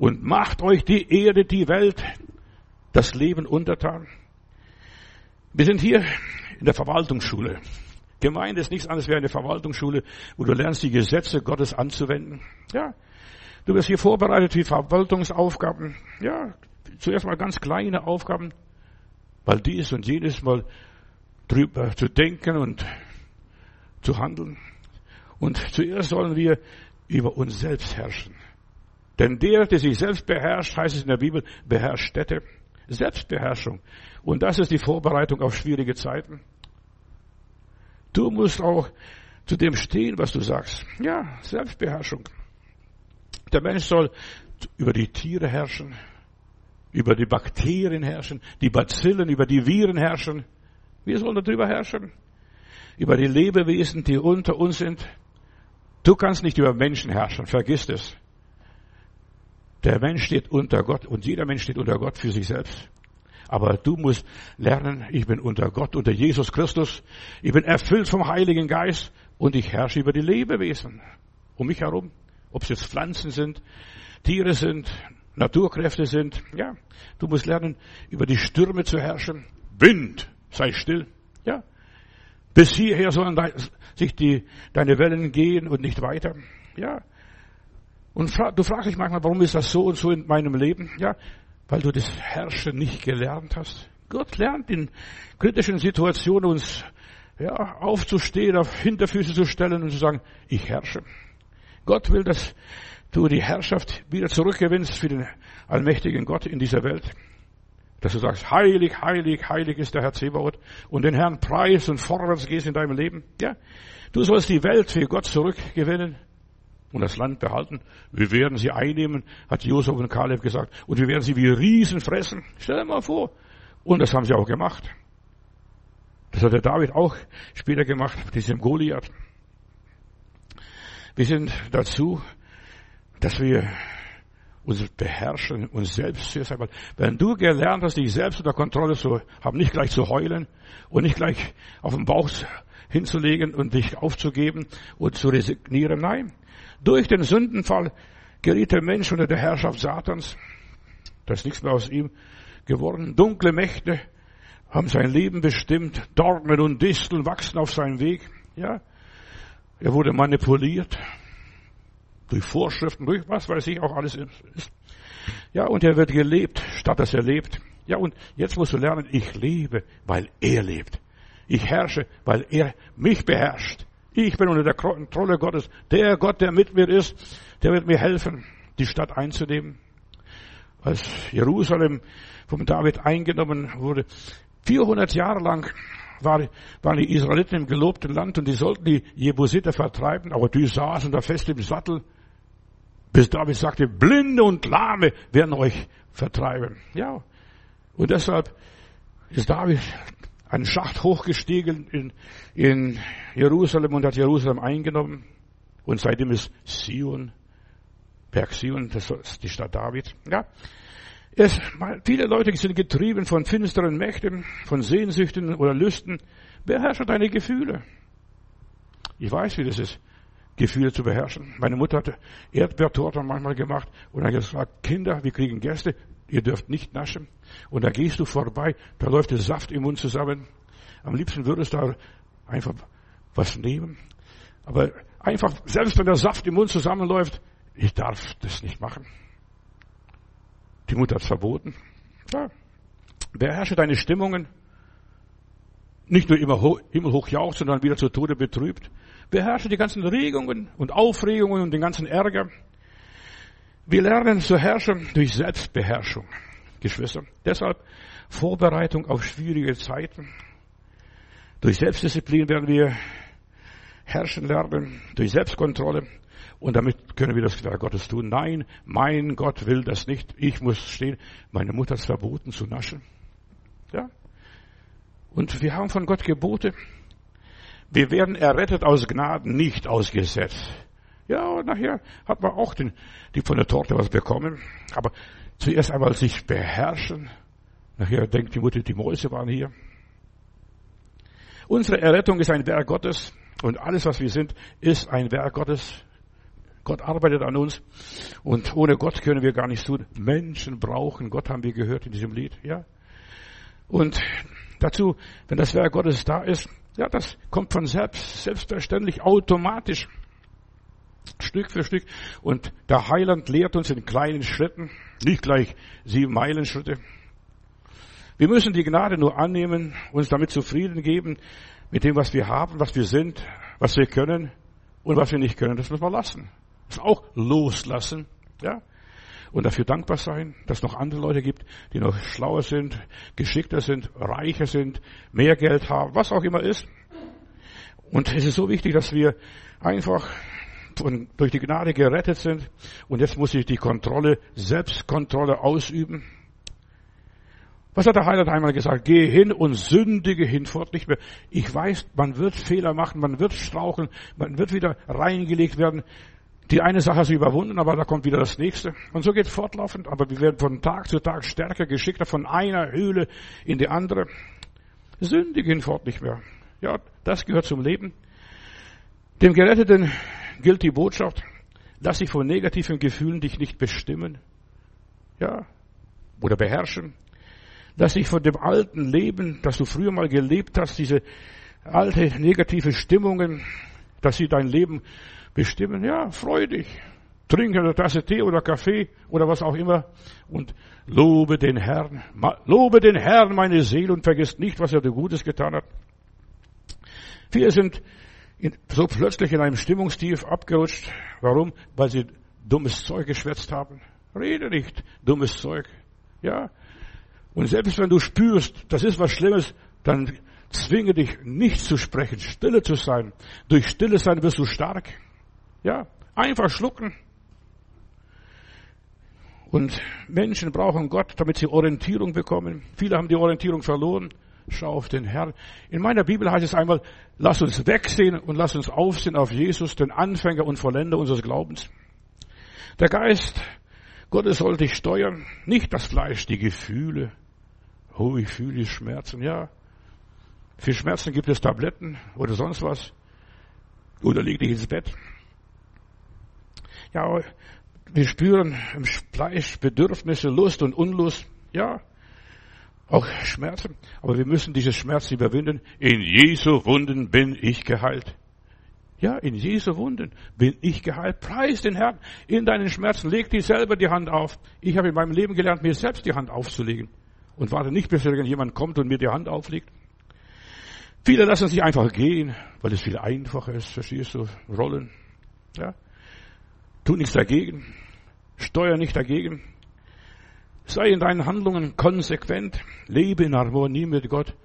Und macht euch die Erde, die Welt, das Leben untertan. Wir sind hier in der Verwaltungsschule. Gemeinde ist nichts anderes wie eine Verwaltungsschule, wo du lernst, die Gesetze Gottes anzuwenden. Ja. Du wirst hier vorbereitet wie Verwaltungsaufgaben. Ja. Zuerst mal ganz kleine Aufgaben, weil dies und jenes mal drüber zu denken und zu handeln. Und zuerst sollen wir über uns selbst herrschen. Denn der, der sich selbst beherrscht, heißt es in der Bibel, beherrscht Städte. Selbstbeherrschung. Und das ist die Vorbereitung auf schwierige Zeiten. Du musst auch zu dem stehen, was du sagst. Ja, Selbstbeherrschung. Der Mensch soll über die Tiere herrschen, über die Bakterien herrschen, die Bazillen, über die Viren herrschen. Wir sollen darüber herrschen. Über die Lebewesen, die unter uns sind. Du kannst nicht über Menschen herrschen, vergiss es. Der Mensch steht unter Gott und jeder Mensch steht unter Gott für sich selbst. Aber du musst lernen, ich bin unter Gott, unter Jesus Christus. Ich bin erfüllt vom Heiligen Geist und ich herrsche über die Lebewesen um mich herum. Ob es jetzt Pflanzen sind, Tiere sind, Naturkräfte sind. Ja, du musst lernen, über die Stürme zu herrschen. Wind, sei still. Ja, bis hierher sollen sich die, deine Wellen gehen und nicht weiter. Ja, und du fragst dich manchmal, warum ist das so und so in meinem Leben? Ja, weil du das Herrschen nicht gelernt hast. Gott lernt in kritischen Situationen uns ja, aufzustehen, auf Hinterfüße zu stellen und zu sagen, ich herrsche. Gott will, dass du die Herrschaft wieder zurückgewinnst für den allmächtigen Gott in dieser Welt. Dass du sagst, heilig, heilig, heilig ist der Herr Zebaoth und den Herrn preis und vorwärts gehst in deinem Leben. Ja, du sollst die Welt für Gott zurückgewinnen und das Land behalten. Wir werden sie einnehmen, hat Josef und Kaleb gesagt. Und wir werden sie wie Riesen fressen. Stell dir mal vor. Und das haben sie auch gemacht. Das hat der David auch später gemacht, diesem Goliath. Wir sind dazu, dass wir uns beherrschen, uns selbst zuerst einmal. Wenn du gelernt hast, dich selbst unter Kontrolle zu haben, nicht gleich zu heulen und nicht gleich auf den Bauch hinzulegen und dich aufzugeben und zu resignieren, nein. Durch den Sündenfall geriet der Mensch unter der Herrschaft Satans. Da ist nichts mehr aus ihm geworden. Dunkle Mächte haben sein Leben bestimmt. Dornen und Disteln wachsen auf seinem Weg. Ja. Er wurde manipuliert. Durch Vorschriften, durch was weiß ich auch alles ist. Ja, und er wird gelebt, statt dass er lebt. Ja, und jetzt musst du lernen, ich lebe, weil er lebt. Ich herrsche, weil er mich beherrscht. Ich bin unter der Kontrolle Gottes. Der Gott, der mit mir ist, der wird mir helfen, die Stadt einzunehmen. Als Jerusalem vom David eingenommen wurde, 400 Jahre lang waren die Israeliten im gelobten Land und die sollten die Jebusiter vertreiben, aber die saßen da fest im Sattel, bis David sagte, Blinde und Lahme werden euch vertreiben. Ja. Und deshalb ist David einen Schacht hochgestiegen in, in Jerusalem und hat Jerusalem eingenommen. Und seitdem ist Sion, Berg Sion, das ist die Stadt David. Ja. Es, viele Leute sind getrieben von finsteren Mächten, von Sehnsüchten oder Lüsten. Beherrsche deine Gefühle. Ich weiß, wie das ist, Gefühle zu beherrschen. Meine Mutter hatte Erdbeertorte manchmal gemacht und hat gesagt, Kinder, wir kriegen Gäste, ihr dürft nicht naschen. Und da gehst du vorbei, da läuft der Saft im Mund zusammen. Am liebsten würdest du da einfach was nehmen. Aber einfach, selbst wenn der Saft im Mund zusammenläuft, ich darf das nicht machen. Die Mutter hat es verboten. Ja. Beherrsche deine Stimmungen. Nicht nur immer himmelhoch jaucht, sondern wieder zu Tode betrübt. Beherrsche die ganzen Regungen und Aufregungen und den ganzen Ärger. Wir lernen zu herrschen durch Selbstbeherrschung, Geschwister. Deshalb Vorbereitung auf schwierige Zeiten. Durch Selbstdisziplin werden wir herrschen lernen, durch Selbstkontrolle. Und damit können wir das Werk Gottes tun. Nein, mein Gott will das nicht. Ich muss stehen. Meine Mutter hat verboten zu naschen. Ja. Und wir haben von Gott Gebote. Wir werden errettet aus Gnaden, nicht aus Gesetz. Ja, und nachher hat man auch den, die von der Torte was bekommen. Aber zuerst einmal sich beherrschen. Nachher denkt die Mutter, die Mäuse waren hier. Unsere Errettung ist ein Werk Gottes. Und alles, was wir sind, ist ein Werk Gottes. Gott arbeitet an uns. Und ohne Gott können wir gar nichts tun. Menschen brauchen Gott, haben wir gehört in diesem Lied, ja. Und dazu, wenn das Werk Gottes da ist, Ja, das kommt von selbst, selbstverständlich, automatisch. Stück für Stück. Und der Heiland lehrt uns in kleinen Schritten, nicht gleich sieben Meilen Schritte. Wir müssen die Gnade nur annehmen, uns damit zufrieden geben, mit dem, was wir haben, was wir sind, was wir können und was wir nicht können. Das müssen wir lassen. Das auch loslassen, ja. Und dafür dankbar sein, dass es noch andere Leute gibt, die noch schlauer sind, geschickter sind, reicher sind, mehr Geld haben, was auch immer ist. Und es ist so wichtig, dass wir einfach von, durch die Gnade gerettet sind. Und jetzt muss ich die Kontrolle, Selbstkontrolle ausüben. Was hat der Heiland einmal gesagt? Gehe hin und sündige hinfort nicht mehr. Ich weiß, man wird Fehler machen, man wird strauchen, man wird wieder reingelegt werden. Die eine Sache ist überwunden, aber da kommt wieder das nächste. Und so geht es fortlaufend, aber wir werden von Tag zu Tag stärker, geschickter, von einer Höhle in die andere. Sündige hinfort nicht mehr. Ja, das gehört zum Leben. Dem Geretteten gilt die Botschaft, lass dich von negativen Gefühlen dich nicht bestimmen. Ja, oder beherrschen. Lass dich von dem alten Leben, das du früher mal gelebt hast, diese alte negative Stimmungen, dass sie dein Leben bestimmen. Ja, freu dich. Trinke eine Tasse Tee oder Kaffee oder was auch immer und lobe den Herrn. Lobe den Herrn, meine Seele, und vergiss nicht, was er dir Gutes getan hat. Viele sind so plötzlich in einem Stimmungstief abgerutscht. Warum? Weil sie dummes Zeug geschwätzt haben. Rede nicht dummes Zeug. Ja. Und selbst wenn du spürst, das ist was Schlimmes, dann zwinge dich nicht zu sprechen, stille zu sein. Durch stille sein wirst du stark. Ja. Einfach schlucken. Und Menschen brauchen Gott, damit sie Orientierung bekommen. Viele haben die Orientierung verloren. Schau auf den Herrn. In meiner Bibel heißt es einmal, lass uns wegsehen und lass uns aufsehen auf Jesus, den Anfänger und Vollender unseres Glaubens. Der Geist Gottes soll dich steuern, nicht das Fleisch, die Gefühle. Oh, ich fühle Schmerzen, ja. Für Schmerzen gibt es Tabletten oder sonst was. Oder leg dich ins Bett. Ja, wir spüren im Fleisch Bedürfnisse, Lust und Unlust. Ja, auch Schmerzen. Aber wir müssen diese Schmerzen überwinden. In Jesu Wunden bin ich geheilt. Ja, in Jesu Wunden bin ich geheilt. Preis den Herrn. In deinen Schmerzen leg dir selber die Hand auf. Ich habe in meinem Leben gelernt, mir selbst die Hand aufzulegen. Und warte nicht, bis irgendjemand kommt und mir die Hand auflegt. Viele lassen sich einfach gehen, weil es viel einfacher ist, verstehst du? Rollen. Ja. Tu nichts dagegen. Steuer nicht dagegen. Sei in deinen Handlungen konsequent. Lebe in Harmonie mit Gott.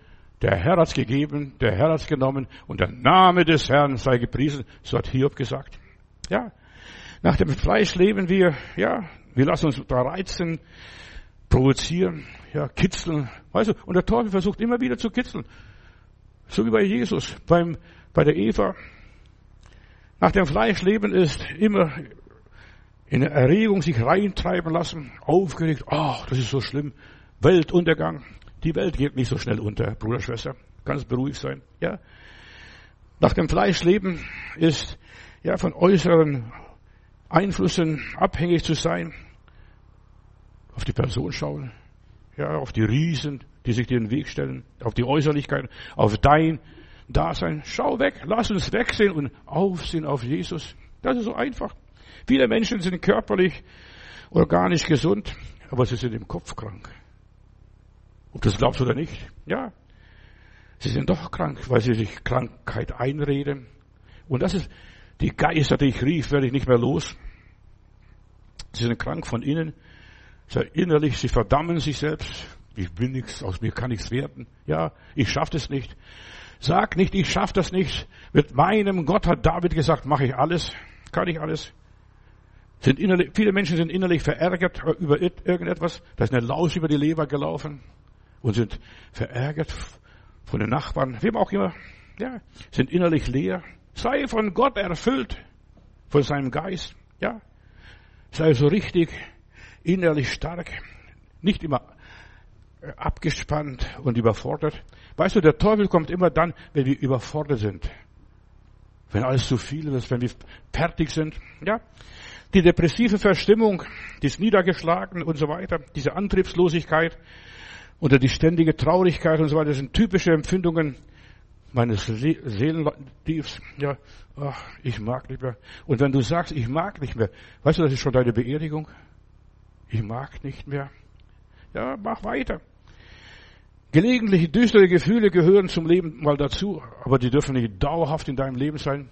Der Herr hat's gegeben, der Herr hat's genommen und der Name des Herrn sei gepriesen. So hat Hiob gesagt. Ja. Nach dem Fleisch leben wir, ja, wir lassen uns da reizen, provozieren, ja, kitzeln. Weißt du, und der Teufel versucht immer wieder zu kitzeln. So wie bei Jesus, beim, bei der Eva. Nach dem Fleisch leben ist immer in Erregung sich reintreiben lassen, aufgeregt, ach, das ist so schlimm, Weltuntergang. Die Welt geht nicht so schnell unter, Bruder, Schwester. Ganz beruhigt sein, ja. Nach dem Fleischleben ist, ja, von äußeren Einflüssen abhängig zu sein. Auf die Person schauen, ja, auf die Riesen, die sich dir in den Weg stellen, auf die Äußerlichkeiten, auf dein Dasein. Schau weg, lass uns wegsehen und aufsehen auf Jesus. Das ist so einfach. Viele Menschen sind körperlich organisch gesund, aber sie sind im Kopf krank. Ob das glaubst oder nicht? Ja. Sie sind doch krank, weil sie sich Krankheit einreden. Und das ist die Geister, die ich rief, werde ich nicht mehr los. Sie sind krank von innen. Innerlich, sie verdammen sich selbst. Ich bin nichts, aus mir kann nichts werden. Ja, ich schaff das nicht. Sag nicht, ich schaff das nicht. Mit meinem Gott hat David gesagt, mache ich alles, kann ich alles. Sind innerlich, viele Menschen sind innerlich verärgert über irgendetwas. Da ist eine Laus über die Leber gelaufen und sind verärgert von den Nachbarn, wem auch immer. Ja, sind innerlich leer. Sei von Gott erfüllt, von seinem Geist. Ja, sei so richtig innerlich stark, nicht immer abgespannt und überfordert. Weißt du, der Teufel kommt immer dann, wenn wir überfordert sind. Wenn alles zu viel ist, wenn wir fertig sind. Ja, die depressive Verstimmung, das Niedergeschlagen und so weiter, diese Antriebslosigkeit oder die ständige Traurigkeit und so weiter, sind typische Empfindungen. meines Seelendiebs, ja, ach, ich mag nicht mehr. Und wenn du sagst, ich mag nicht mehr, weißt du, das ist schon deine Beerdigung? Ich mag nicht mehr. Ja, mach weiter. Gelegentliche düstere Gefühle gehören zum Leben mal dazu, aber die dürfen nicht dauerhaft in deinem Leben sein.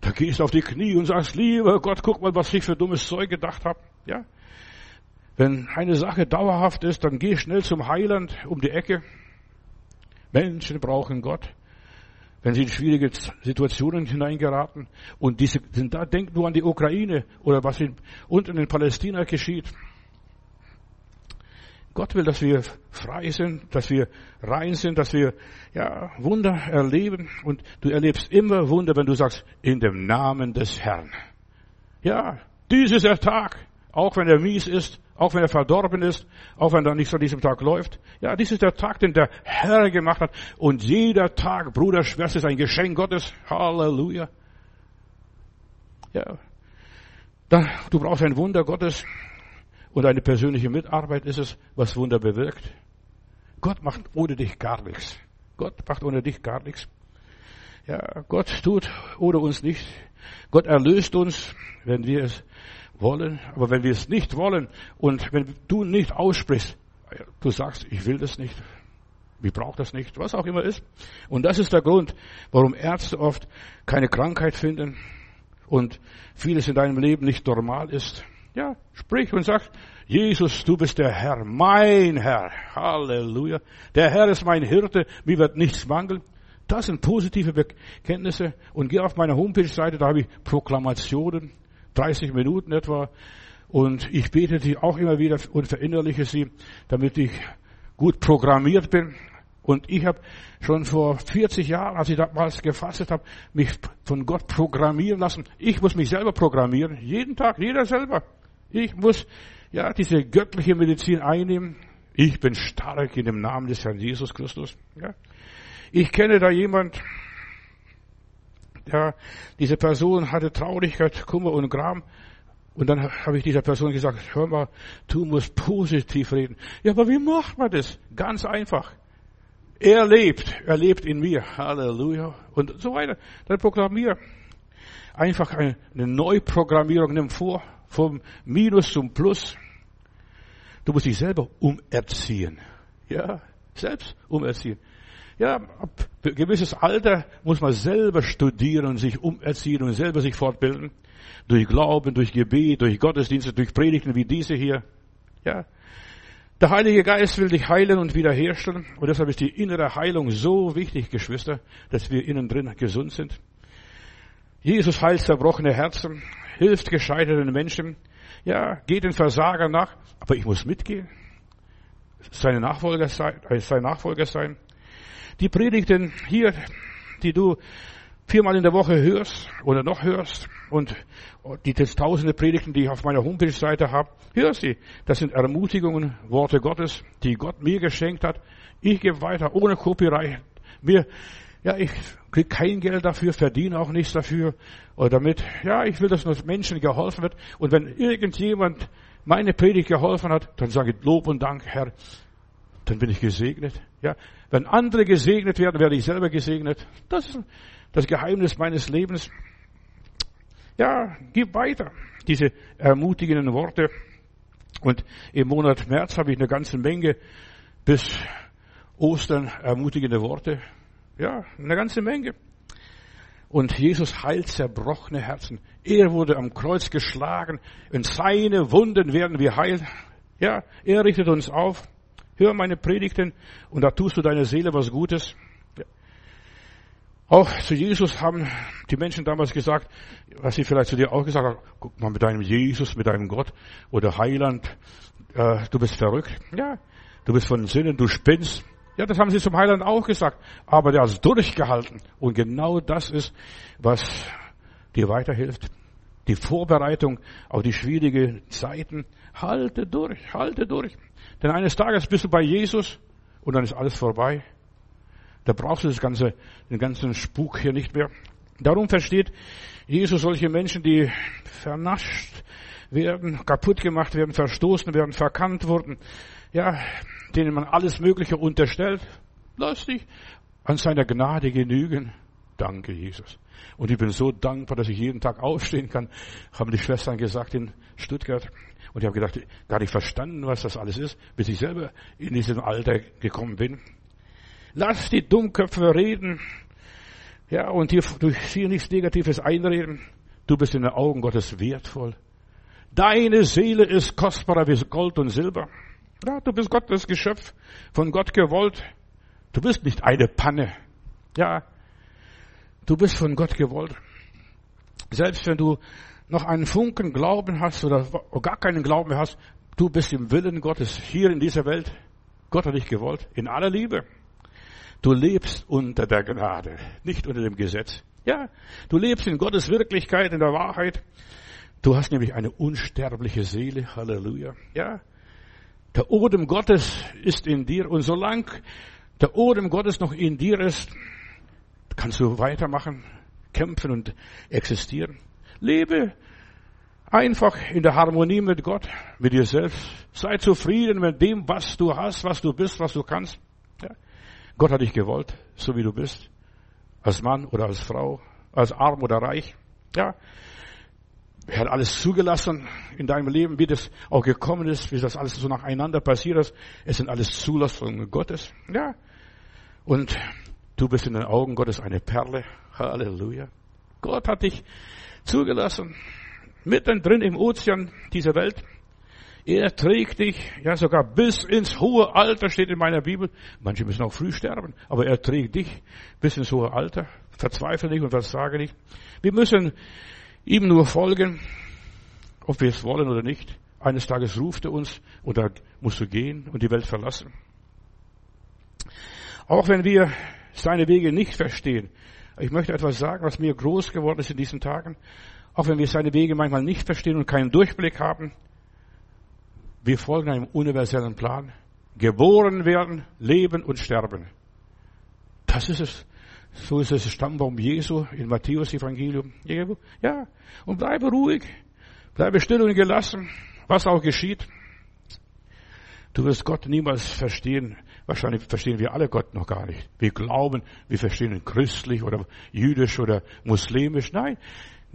Da gehst du auf die Knie und sagst, lieber Gott, guck mal, was ich für dummes Zeug gedacht habe. Ja? Wenn eine Sache dauerhaft ist, dann geh schnell zum Heiland um die Ecke. Menschen brauchen Gott. Wenn sie in schwierige Situationen hineingeraten und diese sind da, denk nur an die Ukraine oder was in, unten in Palästina geschieht. Gott will, dass wir frei sind, dass wir rein sind, dass wir ja, Wunder erleben. Und du erlebst immer Wunder, wenn du sagst, in dem Namen des Herrn. Ja, dies ist der Tag, auch wenn er mies ist, auch wenn er verdorben ist, auch wenn er nicht an diesem Tag läuft. Ja, dies ist der Tag, den der Herr gemacht hat. Und jeder Tag, Bruder, Schwester, ist ein Geschenk Gottes. Halleluja. Ja. Dann, du brauchst ein Wunder Gottes. Und eine persönliche Mitarbeit ist es, was Wunder bewirkt. Gott macht ohne dich gar nichts. Gott macht ohne dich gar nichts. Ja, Gott tut ohne uns nicht. Gott erlöst uns, wenn wir es wollen. Aber wenn wir es nicht wollen und wenn du nicht aussprichst, du sagst, ich will das nicht, ich brauche das nicht, was auch immer ist. Und das ist der Grund, warum Ärzte oft keine Krankheit finden und vieles in deinem Leben nicht normal ist. Ja, sprich und sag, Jesus, du bist der Herr, mein Herr. Halleluja. Der Herr ist mein Hirte, mir wird nichts mangeln. Das sind positive Bekenntnisse. Und geh auf meine Homepage-Seite, da habe ich Proklamationen, 30 Minuten etwa. Und ich bete die auch immer wieder und verinnerliche sie, damit ich gut programmiert bin. Und ich habe schon vor 40 Jahren, als ich damals gefasst habe, mich von Gott programmieren lassen. Ich muss mich selber programmieren. Jeden Tag, jeder selber. Ich muss ja diese göttliche Medizin einnehmen. Ich bin stark in dem Namen des Herrn Jesus Christus. Ja. Ich kenne da jemand, ja, diese Person hatte Traurigkeit, Kummer und Gram. Und dann habe ich dieser Person gesagt, hör mal, du musst positiv reden. Ja, aber wie macht man das? Ganz einfach. Er lebt, er lebt in mir. Halleluja. Und so weiter. Dann proklamier. Einfach eine Neuprogrammierung nimm vor vom Minus zum Plus. Du musst dich selber umerziehen. Ja, selbst umerziehen. Ja, ab gewisses Alter muss man selber studieren und sich umerziehen und selber sich fortbilden. Durch Glauben, durch Gebet, durch Gottesdienste, durch Predigten wie diese hier. Ja. Der Heilige Geist will dich heilen und wiederherstellen. Und deshalb ist die innere Heilung so wichtig, Geschwister, dass wir innen drin gesund sind. Jesus heilt zerbrochene Herzen hilft gescheiterten Menschen. Ja, geht den Versager nach, aber ich muss mitgehen. Seine Nachfolger sein, äh, sein Nachfolger sein. Die Predigten hier, die du viermal in der Woche hörst oder noch hörst und die tausende Predigten, die ich auf meiner Homepage-Seite habe, hör sie. Das sind Ermutigungen, Worte Gottes, die Gott mir geschenkt hat. Ich gebe weiter ohne Copyright. Mir ja, ich krieg kein Geld dafür, verdiene auch nichts dafür. Oder damit, ja, ich will, dass nur Menschen geholfen wird. Und wenn irgendjemand meine Predigt geholfen hat, dann sage ich Lob und Dank, Herr. Dann bin ich gesegnet. Ja, wenn andere gesegnet werden, werde ich selber gesegnet. Das ist das Geheimnis meines Lebens. Ja, gib weiter diese ermutigenden Worte. Und im Monat März habe ich eine ganze Menge bis Ostern ermutigende Worte ja, eine ganze Menge. Und Jesus heilt zerbrochene Herzen. Er wurde am Kreuz geschlagen. In seine Wunden werden wir heil. Ja, er richtet uns auf. Hör meine Predigten und da tust du deiner Seele was Gutes. Ja. Auch zu Jesus haben die Menschen damals gesagt, was sie vielleicht zu dir auch gesagt haben, guck mal mit deinem Jesus, mit deinem Gott oder Heiland, äh, du bist verrückt. Ja, du bist von Sinnen, du spinnst. Ja, das haben sie zum Heiland auch gesagt. Aber der hat es durchgehalten. Und genau das ist, was dir weiterhilft. Die Vorbereitung auf die schwierigen Zeiten. Halte durch, halte durch. Denn eines Tages bist du bei Jesus und dann ist alles vorbei. Da brauchst du das ganze, den ganzen Spuk hier nicht mehr. Darum versteht Jesus solche Menschen, die vernascht werden, kaputt gemacht werden, verstoßen werden, verkannt wurden. Ja, denen man alles Mögliche unterstellt. Lass dich an seiner Gnade genügen. Danke, Jesus. Und ich bin so dankbar, dass ich jeden Tag aufstehen kann, haben die Schwestern gesagt in Stuttgart. Und ich habe gedacht, gar nicht verstanden, was das alles ist, bis ich selber in diesem Alter gekommen bin. Lass die Dummköpfe reden. Ja, und hier durch viel nichts Negatives einreden. Du bist in den Augen Gottes wertvoll. Deine Seele ist kostbarer wie Gold und Silber. Ja, du bist Gottes Geschöpf, von Gott gewollt. Du bist nicht eine Panne. Ja, du bist von Gott gewollt. Selbst wenn du noch einen Funken Glauben hast oder gar keinen Glauben hast, du bist im Willen Gottes hier in dieser Welt. Gott hat dich gewollt, in aller Liebe. Du lebst unter der Gnade, nicht unter dem Gesetz. Ja, du lebst in Gottes Wirklichkeit, in der Wahrheit. Du hast nämlich eine unsterbliche Seele. Halleluja. Ja. Der Odem Gottes ist in dir und solange der Odem Gottes noch in dir ist, kannst du weitermachen, kämpfen und existieren. Lebe einfach in der Harmonie mit Gott, mit dir selbst. Sei zufrieden mit dem, was du hast, was du bist, was du kannst. Ja. Gott hat dich gewollt, so wie du bist. Als Mann oder als Frau, als arm oder reich. Ja. Er hat alles zugelassen in deinem Leben, wie das auch gekommen ist, wie das alles so nacheinander passiert ist. Es sind alles Zulassungen Gottes. Ja. Und du bist in den Augen Gottes eine Perle. Halleluja. Gott hat dich zugelassen. Mittendrin im Ozean dieser Welt. Er trägt dich, ja sogar bis ins hohe Alter steht in meiner Bibel. Manche müssen auch früh sterben, aber er trägt dich bis ins hohe Alter. Verzweifle nicht und versage nicht. Wir müssen ihm nur folgen, ob wir es wollen oder nicht. Eines Tages ruft er uns und da musst du gehen und die Welt verlassen. Auch wenn wir seine Wege nicht verstehen, ich möchte etwas sagen, was mir groß geworden ist in diesen Tagen. Auch wenn wir seine Wege manchmal nicht verstehen und keinen Durchblick haben, wir folgen einem universellen Plan. Geboren werden, leben und sterben. Das ist es. So ist es Stammbaum Jesu in Matthäus Evangelium. Ja, und bleibe ruhig, bleibe still und gelassen, was auch geschieht. Du wirst Gott niemals verstehen. Wahrscheinlich verstehen wir alle Gott noch gar nicht. Wir glauben, wir verstehen ihn christlich oder jüdisch oder muslimisch. Nein,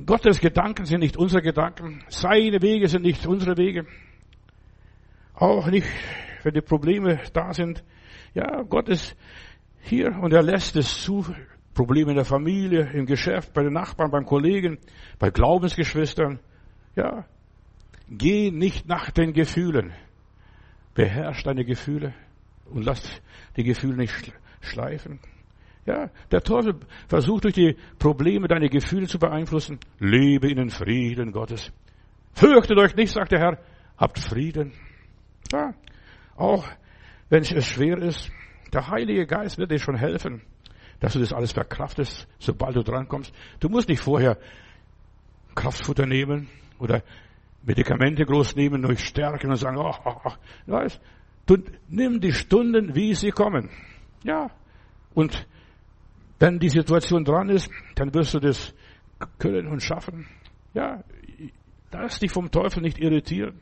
Gottes Gedanken sind nicht unsere Gedanken. Seine Wege sind nicht unsere Wege. Auch nicht, wenn die Probleme da sind. Ja, Gott ist hier und er lässt es zu. Probleme in der Familie, im Geschäft, bei den Nachbarn, beim Kollegen, bei Glaubensgeschwistern. Ja, geh nicht nach den Gefühlen. Beherrsch deine Gefühle und lass die Gefühle nicht schleifen. Ja, der Teufel versucht durch die Probleme deine Gefühle zu beeinflussen. Lebe in den Frieden Gottes. Fürchtet euch nicht, sagt der Herr. Habt Frieden. Ja, auch wenn es schwer ist, der Heilige Geist wird dir schon helfen, dass du das alles verkraftest, sobald du drankommst. Du musst nicht vorher Kraftfutter nehmen oder Medikamente groß nehmen, durch stärken und sagen, ach, ach, ach. Weißt, du nimm die Stunden, wie sie kommen. Ja. Und wenn die Situation dran ist, dann wirst du das können und schaffen. Ja. Lass dich vom Teufel nicht irritieren.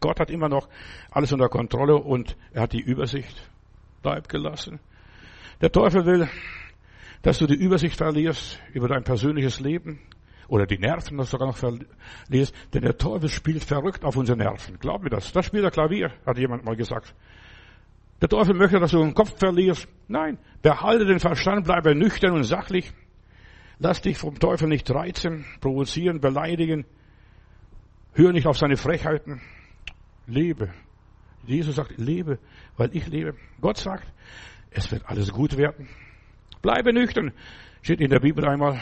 Gott hat immer noch alles unter Kontrolle und er hat die Übersicht. Bleib gelassen. Der Teufel will, dass du die Übersicht verlierst über dein persönliches Leben oder die Nerven das sogar noch verlierst, denn der Teufel spielt verrückt auf unsere Nerven. Glaub mir das. Das spielt der Klavier, hat jemand mal gesagt. Der Teufel möchte, dass du den Kopf verlierst. Nein, behalte den Verstand, bleibe nüchtern und sachlich. Lass dich vom Teufel nicht reizen, provozieren, beleidigen. Hör nicht auf seine Frechheiten. Lebe. Jesus sagt, lebe, weil ich lebe. Gott sagt, es wird alles gut werden. Bleibe nüchtern. Steht in der Bibel einmal.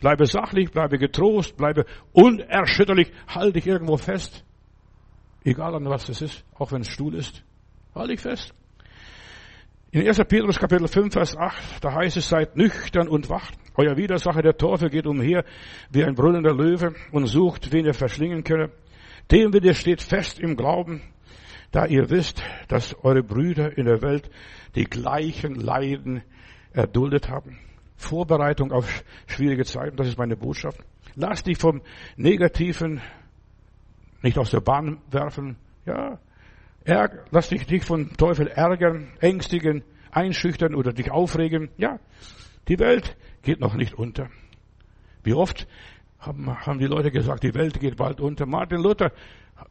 Bleibe sachlich, bleibe getrost, bleibe unerschütterlich, halte dich irgendwo fest. Egal an was es ist, auch wenn es Stuhl ist. Halte dich fest. In 1. Petrus Kapitel 5, Vers 8, da heißt es, seid nüchtern und wacht. Euer Widersacher, der Teufel, geht umher wie ein brüllender Löwe und sucht, wen er verschlingen könne. Dem widersteht fest im Glauben, da ihr wisst, dass eure Brüder in der Welt die gleichen Leiden erduldet haben. Vorbereitung auf schwierige Zeiten, das ist meine Botschaft. Lass dich vom Negativen nicht aus der Bahn werfen. Ja, lass dich nicht vom Teufel ärgern, ängstigen, einschüchtern oder dich aufregen. Ja, die Welt geht noch nicht unter. Wie oft haben, haben die Leute gesagt, die Welt geht bald unter. Martin Luther,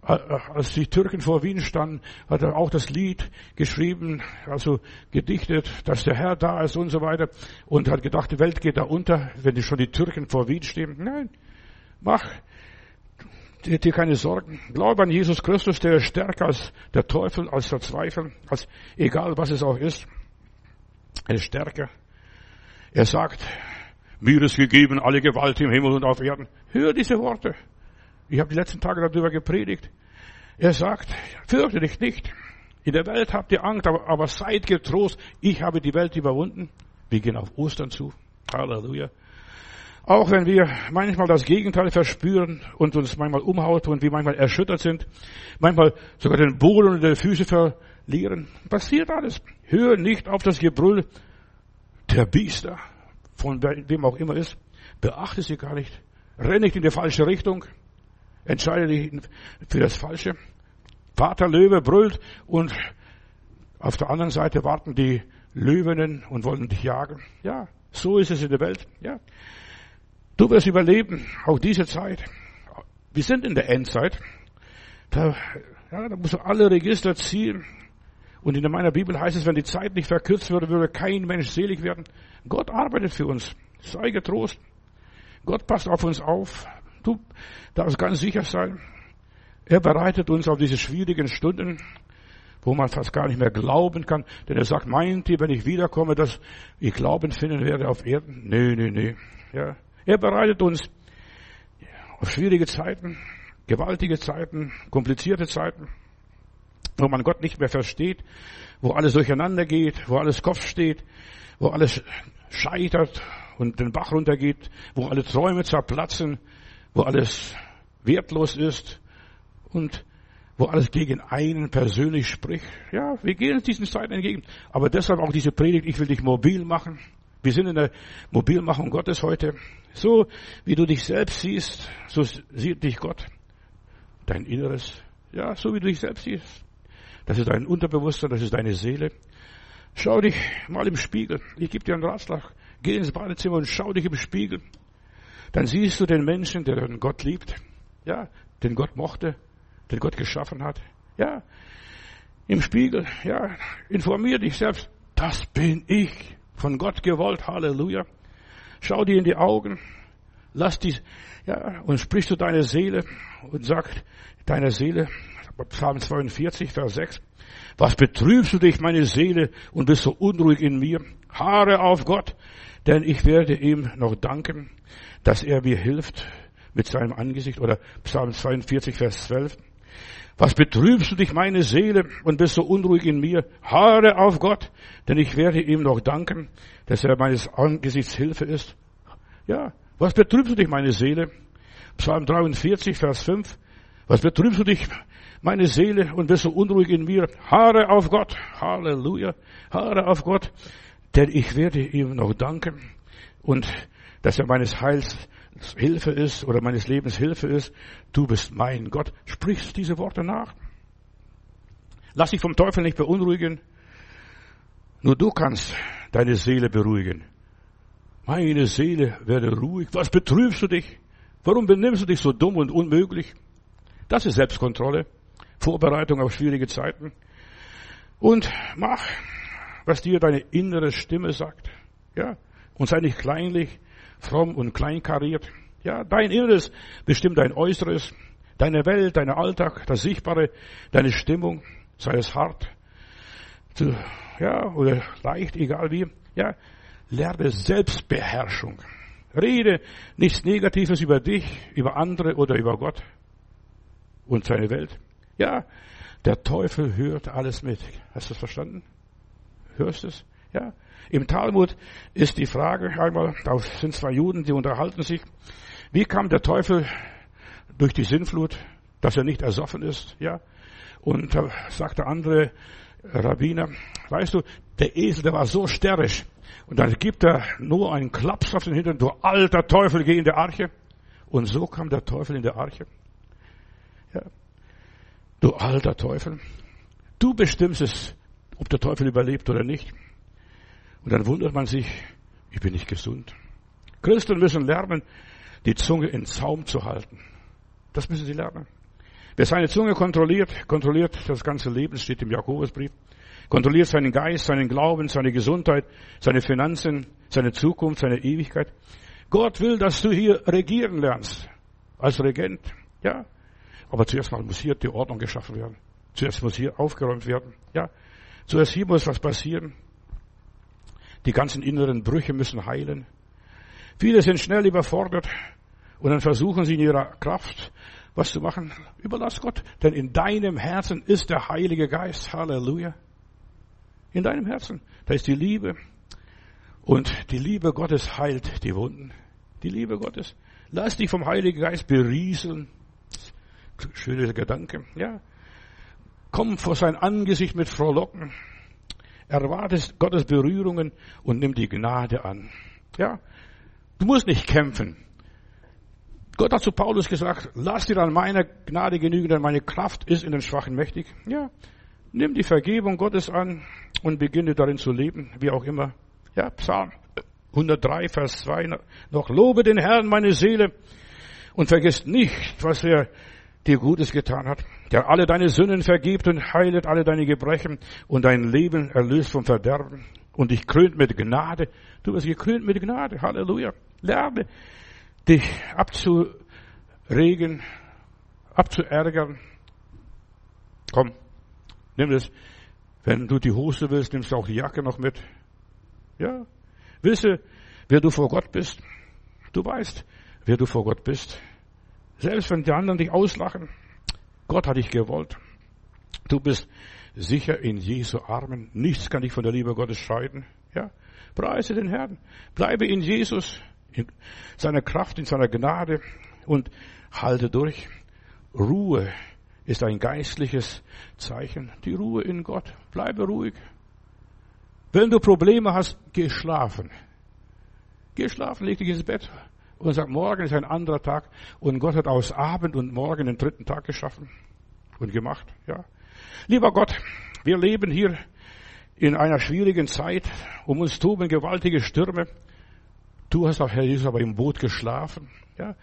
als die Türken vor Wien standen, hat er auch das Lied geschrieben, also gedichtet, dass der Herr da ist und so weiter und hat gedacht, die Welt geht da unter, wenn die schon die Türken vor Wien stehen. Nein, mach dir keine Sorgen. Glaube an Jesus Christus, der ist stärker als der Teufel, als der Zweifel, als egal was es auch ist. Er ist stärker. Er sagt, mir ist gegeben alle Gewalt im Himmel und auf Erden. Hör diese Worte. Ich habe die letzten Tage darüber gepredigt. Er sagt, fürchte dich nicht. In der Welt habt ihr Angst, aber, aber seid getrost. Ich habe die Welt überwunden. Wir gehen auf Ostern zu. Halleluja. Auch wenn wir manchmal das Gegenteil verspüren und uns manchmal umhaut und wir manchmal erschüttert sind, manchmal sogar den Boden und die Füße verlieren, passiert alles. Hör nicht auf das Gebrüll der Biester, von wem auch immer ist. Beachte sie gar nicht. Renn nicht in die falsche Richtung. Entscheide dich für das Falsche. Vater Löwe brüllt und auf der anderen Seite warten die Löwinnen und wollen dich jagen. Ja, so ist es in der Welt. Ja. Du wirst überleben, auch diese Zeit. Wir sind in der Endzeit. Da, ja, da musst du alle Register ziehen. Und in meiner Bibel heißt es, wenn die Zeit nicht verkürzt würde, würde kein Mensch selig werden. Gott arbeitet für uns. Sei getrost. Gott passt auf uns auf. Du darfst ganz sicher sein. Er bereitet uns auf diese schwierigen Stunden, wo man fast gar nicht mehr glauben kann. Denn er sagt, meint ihr, wenn ich wiederkomme, dass ich Glauben finden werde auf Erden? Nee, nee, nee. Ja. Er bereitet uns auf schwierige Zeiten, gewaltige Zeiten, komplizierte Zeiten, wo man Gott nicht mehr versteht, wo alles durcheinander geht, wo alles Kopf steht, wo alles scheitert und den Bach runtergeht, wo alle Träume zerplatzen, wo alles wertlos ist und wo alles gegen einen persönlich spricht. Ja, wir gehen diesen Zeiten entgegen. Aber deshalb auch diese Predigt, ich will dich mobil machen. Wir sind in der Mobilmachung Gottes heute. So wie du dich selbst siehst, so sieht dich Gott. Dein Inneres. Ja, so wie du dich selbst siehst. Das ist dein Unterbewusstsein, das ist deine Seele. Schau dich mal im Spiegel. Ich gebe dir einen Ratschlag. Geh ins Badezimmer und schau dich im Spiegel. Dann siehst du den Menschen, der den Gott liebt. Ja, den Gott mochte, den Gott geschaffen hat. Ja, im Spiegel. Ja, informier dich selbst. Das bin ich. Von Gott gewollt, Halleluja. Schau dir in die Augen, lass die, ja, und sprich zu deiner Seele und sag deiner Seele, Psalm 42, Vers 6, was betrübst du dich, meine Seele, und bist so unruhig in mir? Haare auf Gott, denn ich werde ihm noch danken, dass er mir hilft mit seinem Angesicht. Oder Psalm 42, Vers 12. Was betrübst du dich, meine Seele, und bist so unruhig in mir? Haare auf Gott, denn ich werde ihm noch danken, dass er meines Angesichts Hilfe ist. Ja, was betrübst du dich, meine Seele? Psalm 43, Vers 5. Was betrübst du dich, meine Seele, und bist so unruhig in mir? Haare auf Gott. Halleluja. Haare auf Gott, denn ich werde ihm noch danken und dass er meines Heils Hilfe ist oder meines Lebens Hilfe ist. Du bist mein Gott. Sprichst diese Worte nach. Lass dich vom Teufel nicht beunruhigen. Nur du kannst deine Seele beruhigen. Meine Seele werde ruhig. Was betrübst du dich? Warum benimmst du dich so dumm und unmöglich? Das ist Selbstkontrolle. Vorbereitung auf schwierige Zeiten. Und mach, was dir deine innere Stimme sagt. Ja. Und sei nicht kleinlich, fromm und kleinkariert. Ja, dein Inneres bestimmt dein Äußeres, deine Welt, dein Alltag, das Sichtbare, deine Stimmung, sei es hart, zu, ja, oder leicht, egal wie. Ja, lerne Selbstbeherrschung. Rede nichts Negatives über dich, über andere oder über Gott und seine Welt. Ja, der Teufel hört alles mit. Hast du es verstanden? Hörst du es? Ja. Im Talmud ist die Frage einmal, da sind zwei Juden, die unterhalten sich. Wie kam der Teufel durch die Sinnflut, dass er nicht ersoffen ist? Ja. Und da sagt der andere Rabbiner, weißt du, der Esel, der war so stärrisch. Und dann gibt er nur einen Klaps auf den Hintern, du alter Teufel, geh in der Arche. Und so kam der Teufel in der Arche. Ja. Du alter Teufel. Du bestimmst es, ob der Teufel überlebt oder nicht. Und dann wundert man sich, ich bin nicht gesund. Christen müssen lernen, die Zunge in Zaum zu halten. Das müssen sie lernen. Wer seine Zunge kontrolliert, kontrolliert das ganze Leben, steht im Jakobusbrief. Kontrolliert seinen Geist, seinen Glauben, seine Gesundheit, seine Finanzen, seine Zukunft, seine Ewigkeit. Gott will, dass du hier regieren lernst. Als Regent. Ja. Aber zuerst mal muss hier die Ordnung geschaffen werden. Zuerst muss hier aufgeräumt werden. Ja. Zuerst hier muss was passieren. Die ganzen inneren Brüche müssen heilen. Viele sind schnell überfordert und dann versuchen sie in ihrer Kraft was zu machen. Überlass Gott, denn in deinem Herzen ist der Heilige Geist. Halleluja. In deinem Herzen. Da ist die Liebe. Und die Liebe Gottes heilt die Wunden. Die Liebe Gottes. Lass dich vom Heiligen Geist berieseln. Schöner Gedanke. Ja. Komm vor sein Angesicht mit Frohlocken. Erwartest Gottes Berührungen und nimm die Gnade an. Ja. Du musst nicht kämpfen. Gott hat zu Paulus gesagt, lass dir an meiner Gnade genügen, denn meine Kraft ist in den Schwachen mächtig. Ja, nimm die Vergebung Gottes an und beginne darin zu leben, wie auch immer. Ja, Psalm 103, Vers 2 noch, lobe den Herrn meine Seele und vergiss nicht, was er dir Gutes getan hat, der alle deine Sünden vergibt und heilet alle deine Gebrechen und dein Leben erlöst vom Verderben und dich krönt mit Gnade. Du wirst gekrönt mit Gnade. Halleluja. Lerne dich abzuregen, abzuärgern. Komm, nimm das. Wenn du die Hose willst, nimmst du auch die Jacke noch mit. Ja. Wisse, wer du vor Gott bist. Du weißt, wer du vor Gott bist. Selbst wenn die anderen dich auslachen, Gott hat dich gewollt. Du bist sicher in Jesu Armen. Nichts kann dich von der Liebe Gottes scheiden. Ja. Preise den Herrn. Bleibe in Jesus in seiner Kraft, in seiner Gnade und halte durch. Ruhe ist ein geistliches Zeichen. Die Ruhe in Gott. Bleibe ruhig. Wenn du Probleme hast, geh schlafen. Geh schlafen, leg dich ins Bett und sag, morgen ist ein anderer Tag und Gott hat aus Abend und Morgen den dritten Tag geschaffen und gemacht, ja. Lieber Gott, wir leben hier in einer schwierigen Zeit. Um uns toben gewaltige Stürme. Du hast auch, Herr Jesus, aber im Boot geschlafen. Ja.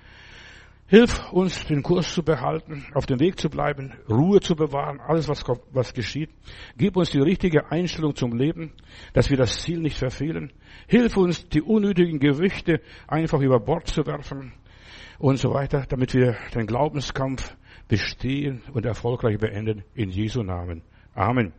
Hilf uns, den Kurs zu behalten, auf dem Weg zu bleiben, Ruhe zu bewahren, alles, was, was geschieht. Gib uns die richtige Einstellung zum Leben, dass wir das Ziel nicht verfehlen. Hilf uns, die unnötigen Gewichte einfach über Bord zu werfen und so weiter, damit wir den Glaubenskampf bestehen und erfolgreich beenden. In Jesu Namen. Amen.